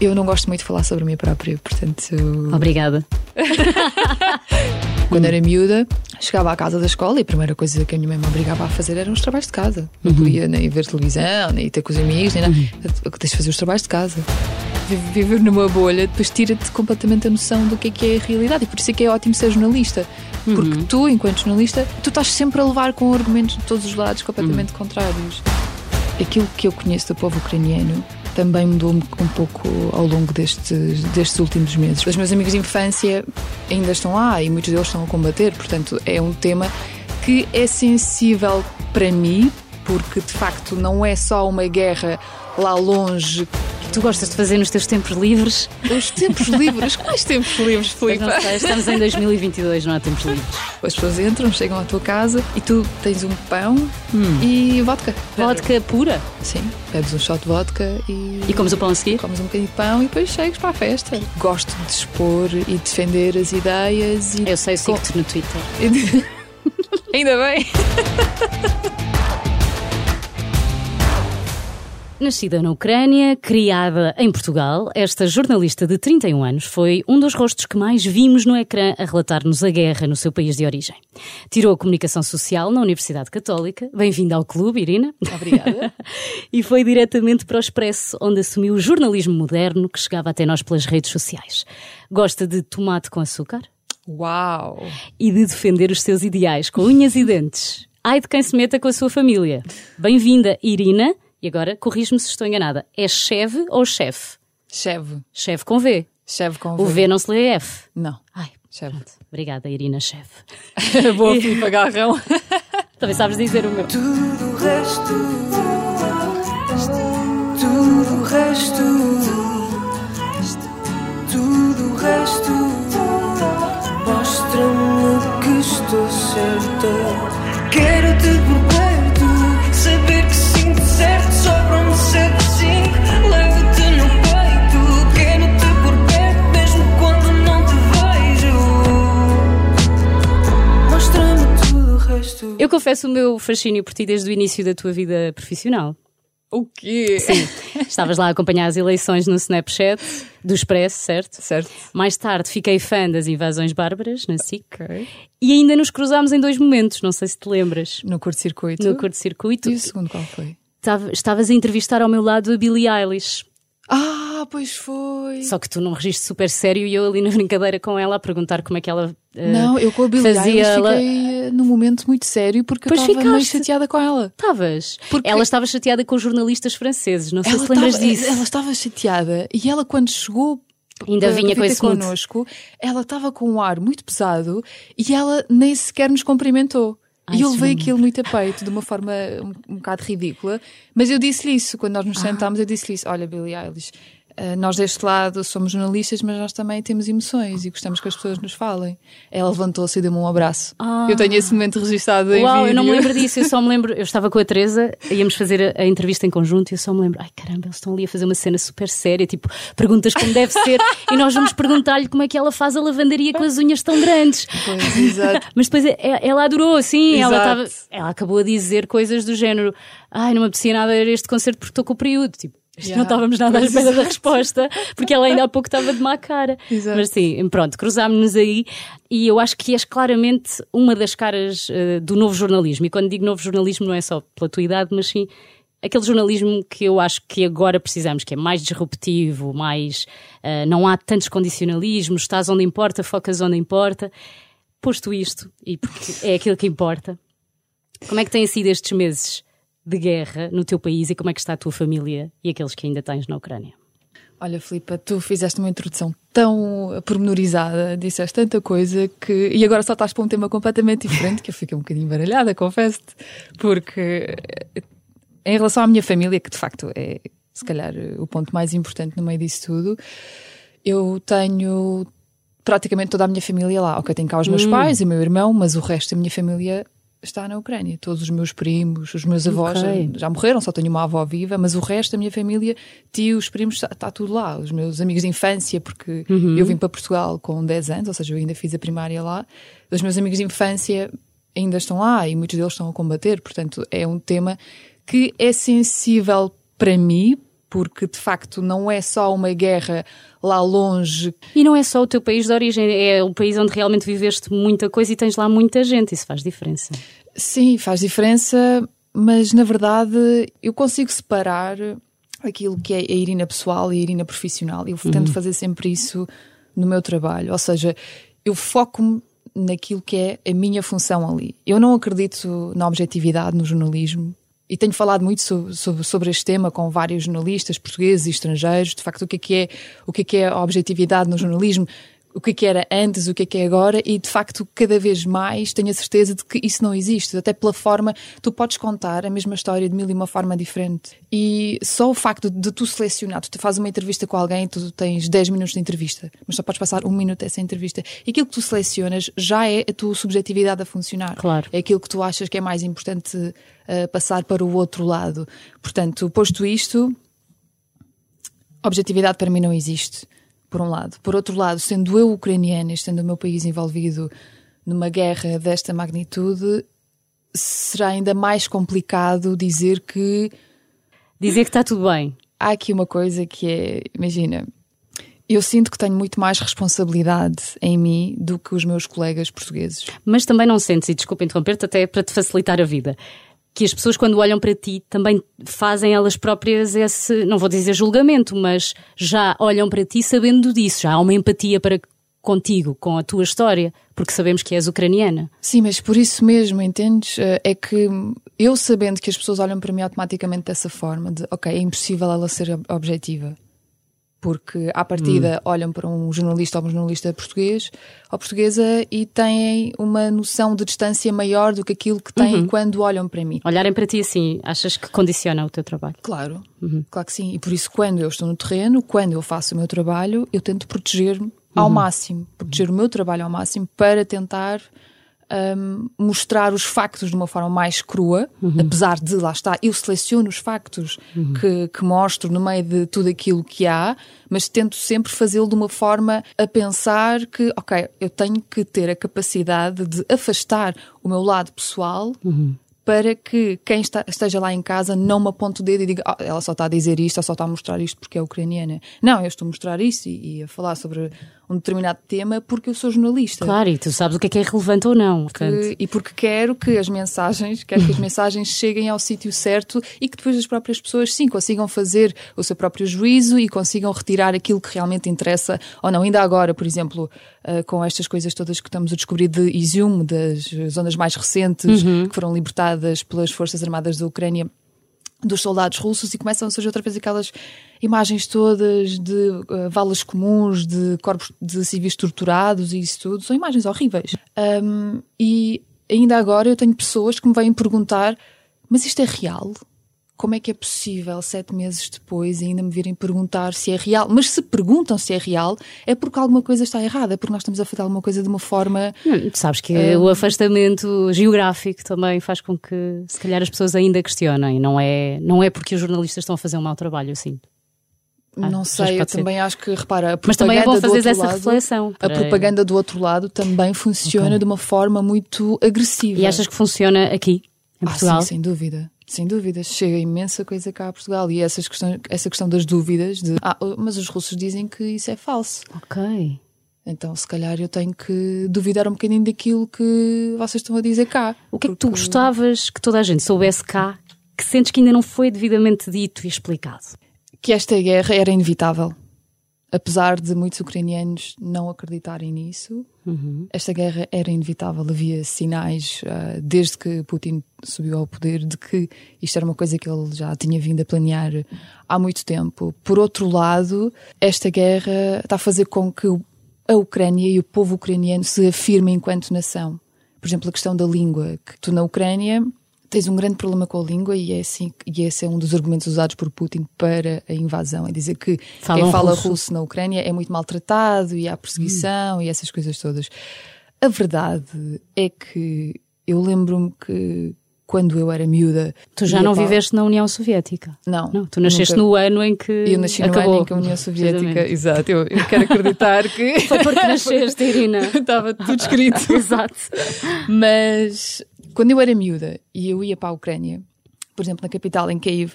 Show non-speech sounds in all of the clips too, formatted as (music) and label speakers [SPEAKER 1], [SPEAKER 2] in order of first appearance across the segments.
[SPEAKER 1] Eu não gosto muito de falar sobre mim própria, portanto.
[SPEAKER 2] Obrigada. (laughs)
[SPEAKER 1] Quando era miúda, chegava à casa da escola e a primeira coisa que a minha mãe me obrigava a fazer eram os trabalhos de casa. Não podia nem ver televisão, nem ter com os amigos, nem nada. Tens de fazer os trabalhos de casa. Vi- Viver numa bolha depois tira-te completamente a noção do que é que é a realidade. E por isso é que é ótimo ser jornalista. Porque tu, enquanto jornalista, tu estás sempre a levar com argumentos de todos os lados completamente contrários. Aquilo que eu conheço do povo ucraniano também mudou um pouco ao longo destes, destes últimos meses. Os meus amigos de infância ainda estão lá e muitos deles estão a combater, portanto, é um tema que é sensível para mim, porque de facto não é só uma guerra lá longe.
[SPEAKER 2] Tu gostas de fazer nos teus tempos livres?
[SPEAKER 1] Os tempos (laughs) livres, quais tempos livres, Filipe?
[SPEAKER 2] não sei, estamos em 2022, não há tempos livres.
[SPEAKER 1] As pessoas entram, chegam à tua casa e tu tens um pão e vodka.
[SPEAKER 2] Vodka pura.
[SPEAKER 1] Sim, bebes um shot de vodka e.
[SPEAKER 2] E comes o pão a seguir?
[SPEAKER 1] comes um bocadinho de pão e depois chegas para a festa. Gosto de expor e defender as ideias e.
[SPEAKER 2] Eu sei, sigo-te no Twitter. (laughs)
[SPEAKER 1] Ainda bem. (laughs)
[SPEAKER 2] Nascida na Ucrânia, criada em Portugal, esta jornalista de 31 anos foi um dos rostos que mais vimos no ecrã a relatar-nos a guerra no seu país de origem. Tirou a comunicação social na Universidade Católica. Bem-vinda ao clube, Irina.
[SPEAKER 1] Obrigada. (laughs)
[SPEAKER 2] e foi diretamente para o Expresso, onde assumiu o jornalismo moderno que chegava até nós pelas redes sociais. Gosta de tomate com açúcar
[SPEAKER 1] Uau!
[SPEAKER 2] e de defender os seus ideais com unhas e dentes. Ai de quem se meta com a sua família. Bem-vinda, Irina. E agora, corrijo-me se estou enganada. É cheve ou chefe?
[SPEAKER 1] Cheve.
[SPEAKER 2] Cheve com V.
[SPEAKER 1] Cheve com
[SPEAKER 2] O V não se lê F.
[SPEAKER 1] Não.
[SPEAKER 2] Ai,
[SPEAKER 1] Cheve.
[SPEAKER 2] obrigada, Irina Cheve. (laughs)
[SPEAKER 1] Boa Filipe Agarrão. (laughs)
[SPEAKER 2] Também sabes dizer o meu.
[SPEAKER 3] Tudo o resto, tudo o resto, tudo o resto mostra-me que estou certa. Quero-te por perto,
[SPEAKER 2] confesso o meu fascínio por ti desde o início da tua vida profissional.
[SPEAKER 1] O quê?
[SPEAKER 2] Sim. Estavas lá a acompanhar as eleições no Snapchat do Expresso, certo?
[SPEAKER 1] Certo.
[SPEAKER 2] Mais tarde fiquei fã das invasões bárbaras na SIC
[SPEAKER 1] Ok.
[SPEAKER 2] e ainda nos cruzámos em dois momentos, não sei se te lembras.
[SPEAKER 1] No curto-circuito.
[SPEAKER 2] No curto-circuito,
[SPEAKER 1] E o segundo qual foi?
[SPEAKER 2] Estava- estavas a entrevistar ao meu lado a Billie Eilish.
[SPEAKER 1] Ah, pois foi.
[SPEAKER 2] Só que tu num registro super sério e eu ali na brincadeira com ela a perguntar como é que ela. eh,
[SPEAKER 1] Não, eu com a Billie
[SPEAKER 2] fazia ela-
[SPEAKER 1] fiquei eh, num momento muito sério porque eu
[SPEAKER 2] Pois
[SPEAKER 1] estava meio chateada com ela.
[SPEAKER 2] Estavas.
[SPEAKER 1] Porque-
[SPEAKER 2] Ela estava chateada com os jornalistas franceses, não sei
[SPEAKER 1] Ela
[SPEAKER 2] se lembras
[SPEAKER 1] estava-
[SPEAKER 2] disso.
[SPEAKER 1] Ela estava chateada e ela quando chegou
[SPEAKER 2] Ainda vinha com esse
[SPEAKER 1] connosco, ela estava com um ar muito pesado e ela nem sequer nos cumprimentou.
[SPEAKER 2] Ai,
[SPEAKER 1] e eu levei aquilo muito a peito, de uma forma um, um bocado ridícula. Mas eu disse-lhe isso, quando nós nos
[SPEAKER 2] Ah.
[SPEAKER 1] sentámos, eu disse-lhe isso: Olha, Billie Eilish, nós deste lado somos jornalistas, mas nós também temos emoções e gostamos que as pessoas nos falem. Ela levantou-se e deu-me um abraço.
[SPEAKER 2] Ah.
[SPEAKER 1] Eu tenho esse momento registado em
[SPEAKER 2] Uau, eu não me
[SPEAKER 1] vídeo.
[SPEAKER 2] lembro disso, eu só me lembro, eu estava com a Teresa, íamos fazer a, a entrevista em conjunto e eu só me lembro, ai caramba, eles estão ali a fazer uma cena super séria, tipo, perguntas como deve ser, e nós vamos perguntar-lhe como é que ela faz a lavandaria com as unhas tão grandes.
[SPEAKER 1] Pois, exato. (laughs)
[SPEAKER 2] Mas depois é- é- ela adorou, assim, ela, estava, ela acabou a dizer coisas do género: Ai, não me apetecia nada ir a este concerto porque estou com o período. Tipo,
[SPEAKER 1] Yeah.
[SPEAKER 2] não estávamos nada à espera da resposta, porque ela ainda há pouco estava de má cara.
[SPEAKER 1] Exato.
[SPEAKER 2] Mas sim, pronto, cruzámos-nos aí e eu acho que és claramente uma das caras eh, do novo jornalismo. E quando digo novo jornalismo, não é só pela tua idade, mas sim aquele jornalismo que eu acho que agora precisamos, que é mais disruptivo, mais. eh, não há tantos condicionalismos, estás onde importa, focas onde importa. Posto isto, e porque é aquilo que importa, como é que têm sido estes meses de guerra no teu país e como é que está a tua família e aqueles que ainda tens na Ucrânia?
[SPEAKER 1] Olha, Filipa, tu fizeste uma introdução tão pormenorizada, disseste tanta coisa que. E agora só estás para um tema completamente diferente que eu fiquei um bocadinho baralhada, confesso-te, porque eh, em relação à minha família, que de facto é se calhar o ponto mais importante no meio disso tudo, eu tenho praticamente toda a minha família lá. Ok, tenho cá os meus pais e o meu irmão, mas o resto da minha família está na Ucrânia. Todos os meus primos, os meus avós
[SPEAKER 2] Ok.
[SPEAKER 1] já, já morreram, só tenho uma avó viva, mas o resto da minha família, tios, primos, está, está tudo lá. Os meus amigos de infância, porque eu vim para Portugal com 10 anos, ou seja, eu ainda fiz a primária lá. Os meus amigos de infância ainda estão lá e muitos deles estão a combater, portanto, é um tema que é sensível para mim, porque de facto não é só uma guerra lá longe.
[SPEAKER 2] E não é só o teu país de origem, é o país onde realmente viveste muita coisa e tens lá muita gente, isso faz diferença.
[SPEAKER 1] Sim, faz diferença, mas na verdade eu consigo separar aquilo que é a Irina pessoal e a Irina profissional. Eu tento fazer sempre isso no meu trabalho, ou seja, eu foco-me naquilo que é a minha função ali. Eu não acredito na objetividade no jornalismo. E tenho falado muito sobre, sobre, sobre este tema com vários jornalistas portugueses e estrangeiros. De facto, o que é que é, o que é, que é a objetividade no jornalismo? O que é que era antes, o que é que é agora, e de facto, cada vez mais tenho a certeza de que isso não existe. Até pela forma, tu podes contar a mesma história de mil e uma forma diferente. E só o facto de tu selecionar, tu fazes uma entrevista com alguém, tu tens 10 minutos de entrevista, mas só podes passar um minuto dessa entrevista. E aquilo que tu selecionas já é a tua subjetividade a funcionar.
[SPEAKER 2] Claro.
[SPEAKER 1] É aquilo que tu achas que é mais importante uh, passar para o outro lado. Portanto, posto isto, objetividade para mim não existe por um lado. Por outro lado, sendo eu ucraniana, estando o meu país envolvido numa guerra desta magnitude, será ainda mais complicado dizer que.
[SPEAKER 2] Dizer que está tudo bem.
[SPEAKER 1] Há aqui uma coisa que é, imagina, eu sinto que tenho muito mais responsabilidade em mim do que os meus colegas portugueses.
[SPEAKER 2] Mas também não sentes, e desculpa interromper-te, até para te facilitar a vida que as pessoas, quando olham para ti, também fazem elas próprias esse, não vou dizer julgamento, mas já olham para ti sabendo disso, já há uma empatia para contigo, com a tua história, porque sabemos que és ucraniana.
[SPEAKER 1] Sim, mas por isso mesmo, entendes? Eh, é que eu sabendo que as pessoas olham para mim automaticamente dessa forma, de ok, é impossível ela ser objetiva porque à partida hum. olham para um jornalista ou uma jornalista português ou portuguesa e têm uma noção de distância maior do que aquilo que têm uhum. quando olham para mim.
[SPEAKER 2] Olharem para ti assim, achas que condiciona o teu trabalho?
[SPEAKER 1] Claro, uhum. claro que sim. E por isso, quando eu estou no terreno, quando eu faço o meu trabalho, eu tento proteger-me ao uhum. máximo, proteger o meu trabalho ao máximo para tentar um, mostrar os factos de uma forma mais crua, uhum. apesar de, lá está, eu seleciono os factos uhum. que, que, mostro no meio de tudo aquilo que há, mas tento sempre fazê-lo de uma forma a pensar que, ok, eu tenho que ter a capacidade de afastar o meu lado pessoal. Uhum para que quem está, esteja lá em casa não me aponte o dedo e diga oh, ela só está a dizer isto ou só está a mostrar isto porque é ucraniana. Não, eu estou a mostrar isso e, e a falar sobre um determinado tema porque eu sou jornalista.
[SPEAKER 2] Claro, e tu sabes o que é que é relevante ou não.
[SPEAKER 1] Que, e porque quero que as mensagens, quero que as (laughs) mensagens cheguem ao sítio certo e que depois as próprias pessoas sim consigam fazer o seu próprio juízo e consigam retirar aquilo que realmente interessa ou não. Ainda agora, por exemplo, uh, com estas coisas todas que estamos a descobrir de Izium, das zonas mais recentes uhum. que foram libertadas pelas Forças Armadas da Ucrânia dos soldados russos e começam a surgir outra vez aquelas imagens todas de uh, valas comuns, de corpos de civis torturados e isso tudo. São imagens horríveis. Um, e ainda agora eu tenho pessoas que me vêm perguntar: mas isto é real? como é que é possível, sete meses depois, ainda me virem perguntar se é real? Mas se perguntam se é real, é porque alguma coisa está errada, é porque nós estamos a fazer alguma coisa de uma forma.
[SPEAKER 2] Hum, sabes que o afastamento geográfico também faz com que, se calhar, as pessoas ainda questionem. Não é, não é porque os jornalistas estão a fazer um mau trabalho, assim.
[SPEAKER 1] Ah, não sei, eu também acho que, repara, a
[SPEAKER 2] Mas também é bom fazer essa
[SPEAKER 1] lado,
[SPEAKER 2] reflexão.
[SPEAKER 1] A propaganda do outro lado também funciona okay. de uma forma muito agressiva.
[SPEAKER 2] E achas que funciona aqui, em Portugal?
[SPEAKER 1] Ah, sim, sem dúvida. Sem dúvidas, chega imensa coisa cá a Portugal e essas questões, essa questão das dúvidas de ah, mas os russos dizem que isso é falso.
[SPEAKER 2] Ok.
[SPEAKER 1] Então, se calhar eu tenho que duvidar um bocadinho daquilo que vocês estão a dizer cá.
[SPEAKER 2] O que é que tu gostavas que toda a gente soubesse cá que sentes que ainda não foi devidamente dito e explicado?
[SPEAKER 1] Que esta guerra era inevitável apesar de muitos ucranianos não acreditarem nisso, uhum. esta guerra era inevitável. Havia sinais, uh, desde que Putin subiu ao poder, de que isto era uma coisa que ele já tinha vindo a planear há muito tempo. Por outro lado, esta guerra está a fazer com que a Ucrânia e o povo ucraniano se afirmem enquanto nação. Por exemplo, a questão da língua, que tu na Ucrânia tens um grande problema com a língua e é assim e esse é um dos argumentos usados por Putin para a invasão é dizer que Falam quem fala russo. russo. na Ucrânia é muito maltratado e há perseguição hum. e essas coisas todas a verdade é que eu lembro-me que quando eu era miúda.
[SPEAKER 2] Tu já não para... viveste na União Soviética?
[SPEAKER 1] Não.
[SPEAKER 2] não tu nasceste nunca... no ano em que.
[SPEAKER 1] Eu nasci
[SPEAKER 2] acabou.
[SPEAKER 1] no ano em que a União Soviética. Exato, eu, eu, quero acreditar que.
[SPEAKER 2] Foi porque (laughs) nasceste, Irina.
[SPEAKER 1] Estava tudo escrito. (laughs)
[SPEAKER 2] Exato.
[SPEAKER 1] Mas quando eu era miúda e eu ia para a Ucrânia, por exemplo, na capital, em Kiev,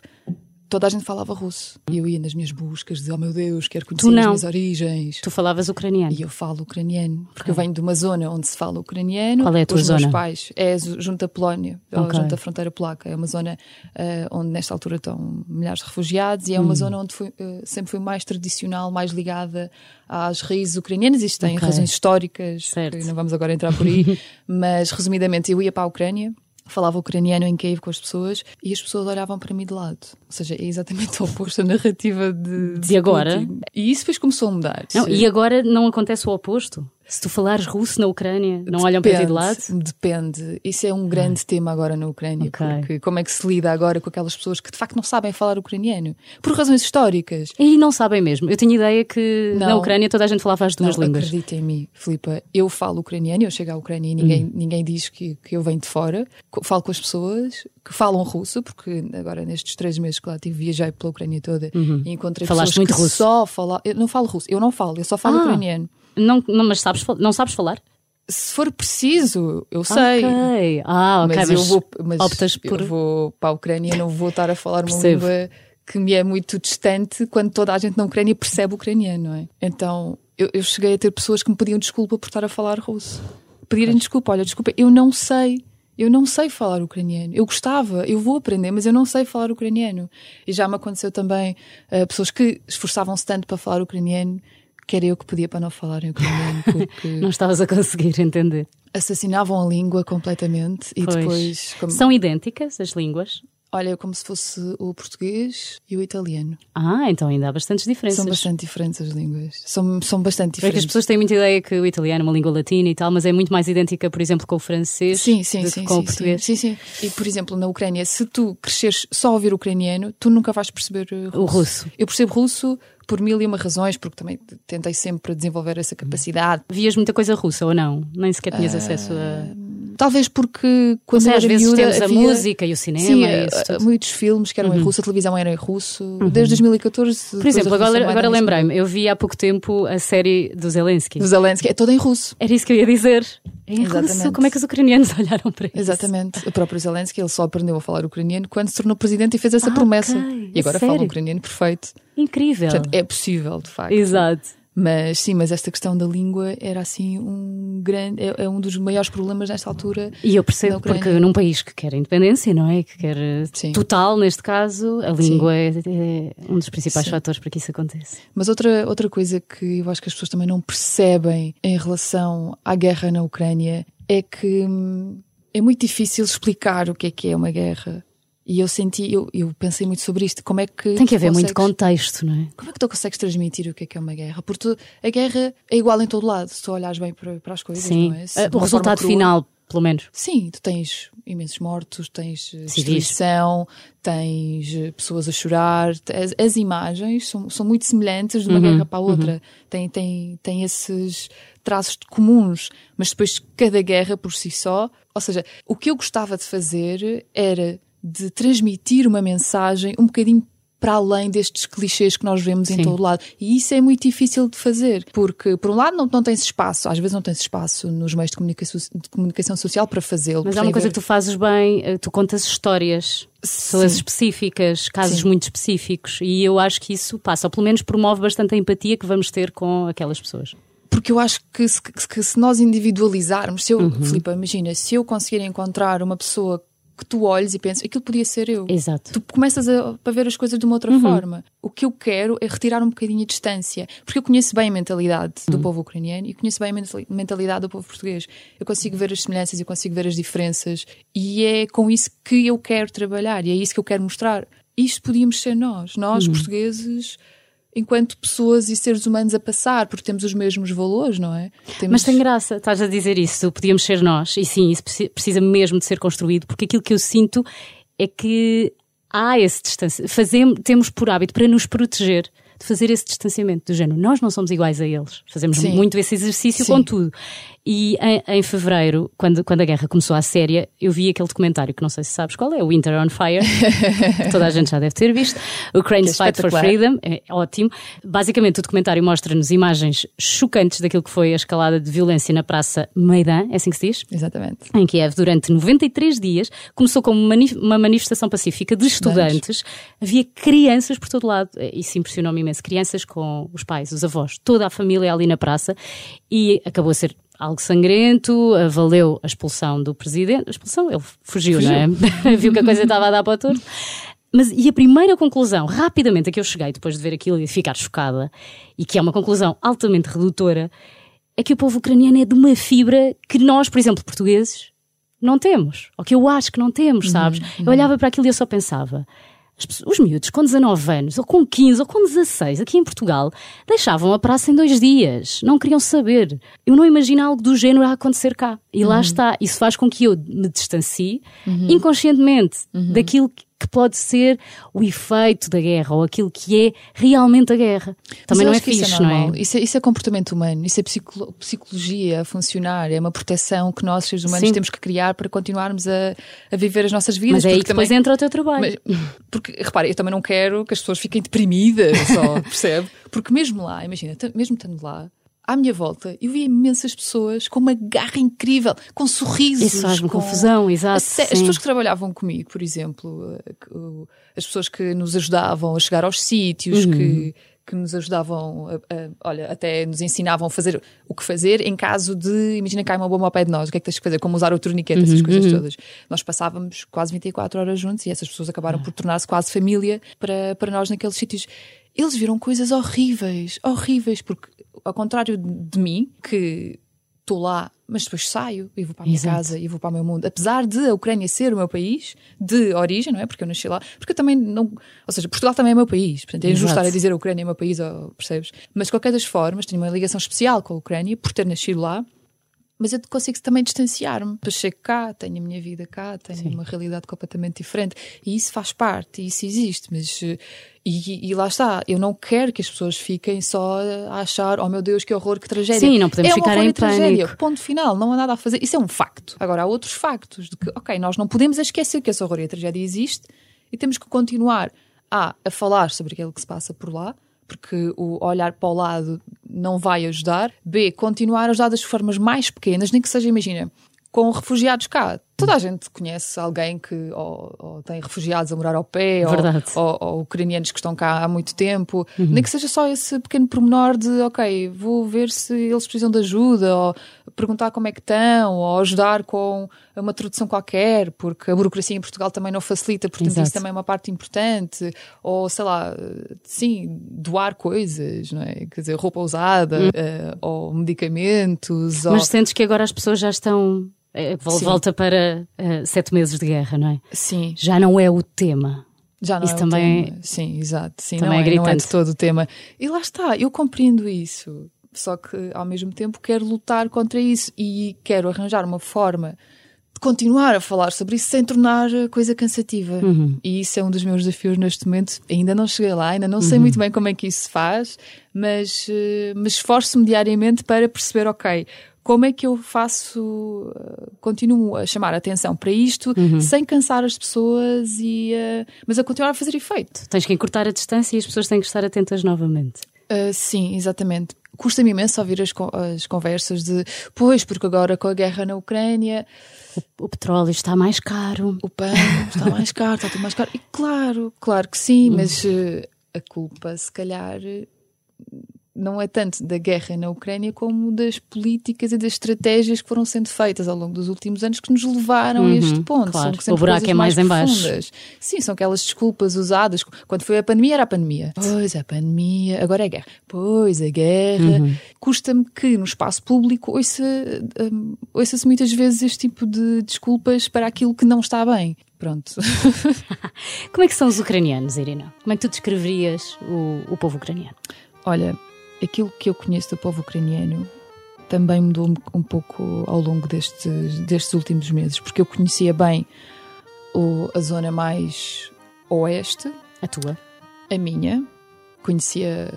[SPEAKER 1] toda a gente falava russo. E eu ia nas minhas buscas, dizia, oh meu Deus, quero conhecer as minhas origens.
[SPEAKER 2] Tu falavas ucraniano.
[SPEAKER 1] E eu falo ucraniano, porque eu venho de uma zona onde se fala ucraniano.
[SPEAKER 2] Qual é a tua
[SPEAKER 1] Os meus
[SPEAKER 2] zona?
[SPEAKER 1] pais é junto à Polónia, ou
[SPEAKER 2] Ok.
[SPEAKER 1] junto à fronteira polaca. É uma zona eh, onde nesta altura estão milhares de refugiados e é uma
[SPEAKER 2] Hum.
[SPEAKER 1] zona onde fui, eh, sempre foi mais tradicional, mais ligada às raízes ucranianas. Isto tem
[SPEAKER 2] Ok.
[SPEAKER 1] razões históricas, não vamos agora entrar por aí, (laughs) mas resumidamente eu ia para a Ucrânia. Falava ucraniano em Kiev com as pessoas e as pessoas olhavam para mim de lado. Ou seja, é exatamente (laughs) o oposto da narrativa de,
[SPEAKER 2] De agora?
[SPEAKER 1] Putin. E isso depois começou a mudar.
[SPEAKER 2] Não, e agora não acontece o oposto. Se tu falares russo na Ucrânia, não olham para ti de lado?
[SPEAKER 1] Depende. Isso é um grande tema agora na Ucrânia.
[SPEAKER 2] Ok.
[SPEAKER 1] Porque como é que se lida agora com aquelas pessoas que de facto não sabem falar ucraniano? Por razões históricas.
[SPEAKER 2] E não sabem mesmo. Eu tinha ideia que na
[SPEAKER 1] Não.
[SPEAKER 2] Ucrânia toda a gente falava as duas
[SPEAKER 1] não,
[SPEAKER 2] línguas.
[SPEAKER 1] acredita em mim, Filipa. Eu falo ucraniano, eu chego à Ucrânia e ninguém,
[SPEAKER 2] Hum.
[SPEAKER 1] ninguém diz que, que eu venho de fora. Falo com as pessoas que falam russo, porque agora nestes três meses que lá tive, viajei pela Ucrânia toda e encontrei
[SPEAKER 2] Uhum. Falaste
[SPEAKER 1] pessoas
[SPEAKER 2] muito
[SPEAKER 1] que
[SPEAKER 2] russo.
[SPEAKER 1] só falam. Eu não falo russo, eu não falo, eu só falo
[SPEAKER 2] Ah.
[SPEAKER 1] ucraniano.
[SPEAKER 2] Não, não, mas sabes, não sabes falar?
[SPEAKER 1] Se for preciso, eu sei.
[SPEAKER 2] Ok. Ah, ok.
[SPEAKER 1] mas, eu vou, mas
[SPEAKER 2] optas por.
[SPEAKER 1] eu vou para a Ucrânia, não vou estar a falar uma língua que me é muito distante quando toda a gente na Ucrânia percebe o ucraniano, não é? Então eu, eu cheguei a ter pessoas que me pediam desculpa por estar a falar russo. Pedirem desculpa, olha, desculpa, eu não sei. Eu não sei falar ucraniano. Eu gostava, eu vou aprender, mas eu não sei falar ucraniano. E já me aconteceu também eh, pessoas que esforçavam-se tanto para falar ucraniano que era eu que pedia para não falarem ucraniano, (laughs) porque
[SPEAKER 2] Não estavas a conseguir entender.
[SPEAKER 1] assassinavam a língua completamente e
[SPEAKER 2] Pois.
[SPEAKER 1] depois. como-
[SPEAKER 2] São idênticas as línguas?
[SPEAKER 1] Olha, como se fosse o português e o italiano.
[SPEAKER 2] Ah, então ainda há bastantes diferenças.
[SPEAKER 1] São bastante diferentes as línguas. São, são bastante
[SPEAKER 2] É que
[SPEAKER 1] diferentes.
[SPEAKER 2] as pessoas têm muita ideia que o italiano é uma língua latina e tal, mas é muito mais idêntica, por exemplo, com o francês
[SPEAKER 1] Sim, sim,
[SPEAKER 2] do
[SPEAKER 1] sim.
[SPEAKER 2] que com
[SPEAKER 1] sim,
[SPEAKER 2] o português.
[SPEAKER 1] Sim, sim, sim. E, por exemplo, na Ucrânia, se tu cresceres só a ouvir ucraniano, tu nunca vais perceber russo.
[SPEAKER 2] O russo.
[SPEAKER 1] Eu percebo russo por mil e uma razões, porque também tentei sempre desenvolver essa capacidade.
[SPEAKER 2] Vias muita coisa russa ou não? Nem sequer tinhas
[SPEAKER 1] Ah,
[SPEAKER 2] acesso a.
[SPEAKER 1] Talvez porque quando
[SPEAKER 2] Não sei,
[SPEAKER 1] eu
[SPEAKER 2] às
[SPEAKER 1] era
[SPEAKER 2] vezes
[SPEAKER 1] miúda,
[SPEAKER 2] temos a
[SPEAKER 1] havia-
[SPEAKER 2] música e o cinema
[SPEAKER 1] Sim,
[SPEAKER 2] e
[SPEAKER 1] eh, muitos filmes que eram em russo, a televisão era em russo. Desde 2014.
[SPEAKER 2] Por exemplo, agora, agora lembrei-me, eu vi há pouco tempo a série do Zelensky.
[SPEAKER 1] Do Zelensky, é todo em russo.
[SPEAKER 2] Era isso que eu ia dizer. Em russo,
[SPEAKER 1] Exatamente.
[SPEAKER 2] como é que os ucranianos (laughs) olharam para isso?
[SPEAKER 1] Exatamente. O próprio Zelensky, ele só aprendeu a falar ucraniano quando se tornou presidente e fez essa
[SPEAKER 2] Ah,
[SPEAKER 1] promessa.
[SPEAKER 2] ok.
[SPEAKER 1] E agora
[SPEAKER 2] sério?
[SPEAKER 1] fala ucraniano perfeito.
[SPEAKER 2] Incrível.
[SPEAKER 1] Portanto, é possível, de facto.
[SPEAKER 2] Exato.
[SPEAKER 1] Mas sim, mas esta questão da língua era assim um grande, é, é um dos maiores problemas nesta altura.
[SPEAKER 2] E eu percebo, porque num país que quer independência, não é? Que quer eh,
[SPEAKER 1] Sim.
[SPEAKER 2] total, neste caso, a língua é, é um dos principais
[SPEAKER 1] Sim.
[SPEAKER 2] fatores para que isso aconteça.
[SPEAKER 1] Mas outra, outra coisa que eu acho que as pessoas também não percebem em relação à guerra na Ucrânia é que hum, é muito difícil explicar o que é que é uma guerra. E eu senti, eu, eu pensei muito sobre isto. Como é que.
[SPEAKER 2] Tem que haver muito contexto, não é?
[SPEAKER 1] Como é que tu consegues transmitir o que é que é uma guerra? Porque tu- a guerra é igual em todo lado, se tu olhares bem para, para as coisas,
[SPEAKER 2] Sim.
[SPEAKER 1] não é? Se de
[SPEAKER 2] O resultado
[SPEAKER 1] crua-
[SPEAKER 2] final, pelo menos.
[SPEAKER 1] Sim, tu tens imensos mortos, tens eh, destruição, tens eh, pessoas a chorar. As, as imagens são, são muito semelhantes de uma
[SPEAKER 2] Uhum,
[SPEAKER 1] guerra para a outra. Tem, tem, tem esses traços comuns, mas depois cada guerra por si só. Ou seja, o que eu gostava de fazer era de transmitir uma mensagem um bocadinho para além destes clichês que nós vemos em
[SPEAKER 2] Sim.
[SPEAKER 1] todo lado. E isso é muito difícil de fazer, porque, por um lado, não, não tens espaço, às vezes não tens espaço nos meios de comunicação, de comunicação social para fazê-lo.
[SPEAKER 2] Mas há uma
[SPEAKER 1] tem a
[SPEAKER 2] coisa
[SPEAKER 1] ver-
[SPEAKER 2] que tu fazes bem, eh, tu contas histórias, pessoas específicas, casos
[SPEAKER 1] Sim.
[SPEAKER 2] muito específicos, e eu acho que isso passa, ou pelo menos promove bastante a empatia que vamos ter com aquelas pessoas.
[SPEAKER 1] Porque eu acho que se, que se nós individualizarmos, se eu,
[SPEAKER 2] Uhum.
[SPEAKER 1] Filipe, imagina, se eu conseguir encontrar uma pessoa que tu olhes e penses, aquilo podia ser eu.
[SPEAKER 2] Exato.
[SPEAKER 1] Tu começas a, a ver as coisas de uma outra forma. O que eu quero é retirar um bocadinho a distância. Porque eu conheço bem a mentalidade do povo ucraniano e conheço bem a mentali- mentalidade do povo português. Eu consigo ver as semelhanças, eu consigo ver as diferenças. E é com isso que eu quero trabalhar e é isso que eu quero mostrar. Isto podíamos ser nós, nós portugueses, enquanto pessoas e seres humanos a passar, porque temos os mesmos valores, não é? Temos...
[SPEAKER 2] Mas tem graça, estás a dizer isso, podíamos ser nós, e sim, isso preci- precisa mesmo de ser construído, porque aquilo que eu sinto é que há esse distância. Fazemos, temos por hábito para nos proteger, de fazer esse distanciamento do género. Nós não somos iguais a eles. Fazemos
[SPEAKER 1] Sim.
[SPEAKER 2] muito esse exercício
[SPEAKER 1] Sim.
[SPEAKER 2] com tudo. E em, em fevereiro, quando, quando a guerra começou à séria, eu vi aquele documentário que não sei se sabes qual é, Winter on Fire. Toda a gente já deve ter visto. Ukraine's
[SPEAKER 1] é
[SPEAKER 2] Fight for. Freedom. É ótimo. Basicamente, o documentário mostra-nos imagens chocantes daquilo que foi a escalada de violência na Praça Maidan, é assim que se diz?
[SPEAKER 1] Exatamente.
[SPEAKER 2] em Kiev durante 93 dias. Começou como mani- uma manifestação pacífica de estudantes. Havia crianças por todo lado. Isso impressionou-me imenso. Crianças com os pais, os avós, toda a família ali na praça. E acabou a ser algo sangrento. eh, Valeu a expulsão do presidente. A expulsão? Ele fugiu, não é? (laughs) Viu que a coisa estava a dar para o torto. Mas, e a primeira conclusão, rapidamente, a que eu cheguei depois de ver aquilo e ficar chocada, e que é uma conclusão altamente redutora, é que o povo ucraniano é de uma fibra que nós, por exemplo, portugueses, não temos. Ou que eu acho que não temos, sabes? Eu olhava para aquilo e eu só pensava. Os miúdos com 19 anos, ou com 15, ou com 16, aqui em Portugal, deixavam a praça em dois dias. Não queriam saber. Eu não imagino algo do género a acontecer cá. E lá está. Isso faz com que eu me distancie, inconscientemente, daquilo que que pode ser o efeito da guerra, ou aquilo que é realmente a guerra. Também não é
[SPEAKER 1] que isso
[SPEAKER 2] fixe, não é?
[SPEAKER 1] Isso é? Isso é comportamento humano, isso é psicolo- psicologia a funcionar, é uma proteção que nós, seres humanos,
[SPEAKER 2] Sim.
[SPEAKER 1] temos que criar para continuarmos a, a viver as nossas vidas.
[SPEAKER 2] Mas é aí que
[SPEAKER 1] porque
[SPEAKER 2] depois
[SPEAKER 1] também-
[SPEAKER 2] entra o teu trabalho.
[SPEAKER 1] Mas, porque, repare, eu também não quero que as pessoas fiquem deprimidas só, (laughs) percebe? Porque mesmo lá, imagina, mesmo estando lá, à minha volta, eu vi imensas pessoas com uma garra incrível, com sorrisos.
[SPEAKER 2] Isso faz-me
[SPEAKER 1] com...
[SPEAKER 2] confusão, exato,
[SPEAKER 1] As
[SPEAKER 2] sim.
[SPEAKER 1] pessoas que trabalhavam comigo, por exemplo, eh, as pessoas que nos ajudavam a chegar aos sítios,
[SPEAKER 2] Uhum.
[SPEAKER 1] que, que nos ajudavam, a, a- olha, até nos ensinavam a fazer o que fazer em caso de, imagina que cai uma bomba ao pé de nós, o que é que tens que fazer? Como usar o torniquete, essas
[SPEAKER 2] Uhum,
[SPEAKER 1] coisas todas. Nós passávamos quase 24 horas juntos e essas pessoas acabaram por tornar-se quase família para, para nós naqueles sítios. Eles viram coisas horríveis, horríveis, porque ao contrário de mim, que estou lá, mas depois saio e vou para a minha
[SPEAKER 2] Exato.
[SPEAKER 1] casa e vou para o meu mundo. Apesar de a Ucrânia ser o meu país de origem, não é? Porque eu nasci lá. Porque eu também não. Ou seja, Portugal também é o meu país. Portanto, é injusto estar a dizer a Ucrânia é o meu país, percebes? Mas de qualquer das formas, tenho uma ligação especial com a Ucrânia por ter nascido lá. Mas eu consigo também distanciar-me. Depois chego cá, tenho a minha vida cá, tenho uma realidade completamente diferente. E isso faz parte, e isso existe. Mas, eh, e, e lá está, eu não quero que as pessoas fiquem só a achar, oh meu Deus, que horror, que tragédia.
[SPEAKER 2] Sim, não podemos
[SPEAKER 1] é
[SPEAKER 2] ficar em
[SPEAKER 1] tragédia.
[SPEAKER 2] pânico.
[SPEAKER 1] Ponto final, não há nada a fazer. Isso é um facto. Agora, há outros factos de que, ok, nós não podemos esquecer que esse horror e a tragédia existe e temos que continuar a, a falar sobre aquilo que se passa por lá, porque o olhar para o lado não vai ajudar. B, continuar a ajudar das formas mais pequenas, nem que seja, imagina, com refugiados cá. Toda a gente conhece alguém que ou, ou tem refugiados a morar ao pé, ou- ou, ou ucranianos que estão cá há muito tempo, nem que seja só esse pequeno pormenor de, ok, vou ver se eles precisam de ajuda, ou perguntar como é que estão, ou ajudar com uma tradução qualquer, porque a burocracia em Portugal também não facilita, portanto
[SPEAKER 2] Exato.
[SPEAKER 1] isso também é uma parte importante, ou sei lá, sim, doar coisas, não é? Quer dizer, roupa usada, eh, ou medicamentos, ou...
[SPEAKER 2] Mas sentes que agora as pessoas já estão. Eh, vol-
[SPEAKER 1] Sim.
[SPEAKER 2] Volta para eh, sete meses de guerra, não é?
[SPEAKER 1] Sim,
[SPEAKER 2] Já não é o tema.
[SPEAKER 1] Já não
[SPEAKER 2] Isso
[SPEAKER 1] é
[SPEAKER 2] também-
[SPEAKER 1] o tema. Sim, exato. Sim,
[SPEAKER 2] também
[SPEAKER 1] não,
[SPEAKER 2] é
[SPEAKER 1] é, não é de
[SPEAKER 2] gritante.
[SPEAKER 1] todo o tema. E lá está, eu compreendo isso. Só que ao mesmo tempo quero lutar contra isso e quero arranjar uma forma de continuar a falar sobre isso sem tornar a coisa cansativa.
[SPEAKER 2] Uhum.
[SPEAKER 1] E isso é um dos meus desafios neste momento. Ainda não cheguei lá, ainda não
[SPEAKER 2] Uhum.
[SPEAKER 1] sei muito bem como é que isso se faz, mas, eh, mas esforço-me diariamente para perceber, ok, como é que eu faço, eh, continuo a chamar a atenção para isto
[SPEAKER 2] Uhum.
[SPEAKER 1] sem cansar as pessoas e eh, mas a continuar a fazer efeito.
[SPEAKER 2] Tens que encurtar a distância e as pessoas têm que estar atentas novamente.
[SPEAKER 1] Uh, sim, exatamente. Custa-me imenso ouvir as, as conversas de pois, porque agora com a guerra na Ucrânia
[SPEAKER 2] O petróleo está mais caro.
[SPEAKER 1] o pão está mais caro, está tudo mais caro. E claro, claro que sim, mas uh, a culpa se calhar uh, não é tanto da guerra na Ucrânia como das políticas e das estratégias que foram sendo feitas ao longo dos últimos anos que nos levaram a este ponto.
[SPEAKER 2] Uhum, claro.
[SPEAKER 1] São sempre
[SPEAKER 2] O buraco é mais baixo.
[SPEAKER 1] profundas. Sim, são aquelas desculpas usadas. Quando foi a pandemia, era a pandemia. Pois, a pandemia. Agora é a guerra. Pois, a guerra.
[SPEAKER 2] Uhum.
[SPEAKER 1] Custa-me que no espaço público ouça, hum, ouça-se muitas vezes este tipo de desculpas para aquilo que não está bem. Pronto. (laughs)
[SPEAKER 2] Como é que são os ucranianos, Irina? Como é que tu descreverias o, o povo ucraniano?
[SPEAKER 1] Olha, aquilo que eu conheço do povo ucraniano também mudou um, pouco ao longo destes, destes últimos meses, porque eu conhecia bem o- a zona mais oeste,
[SPEAKER 2] A tua?
[SPEAKER 1] a minha, conhecia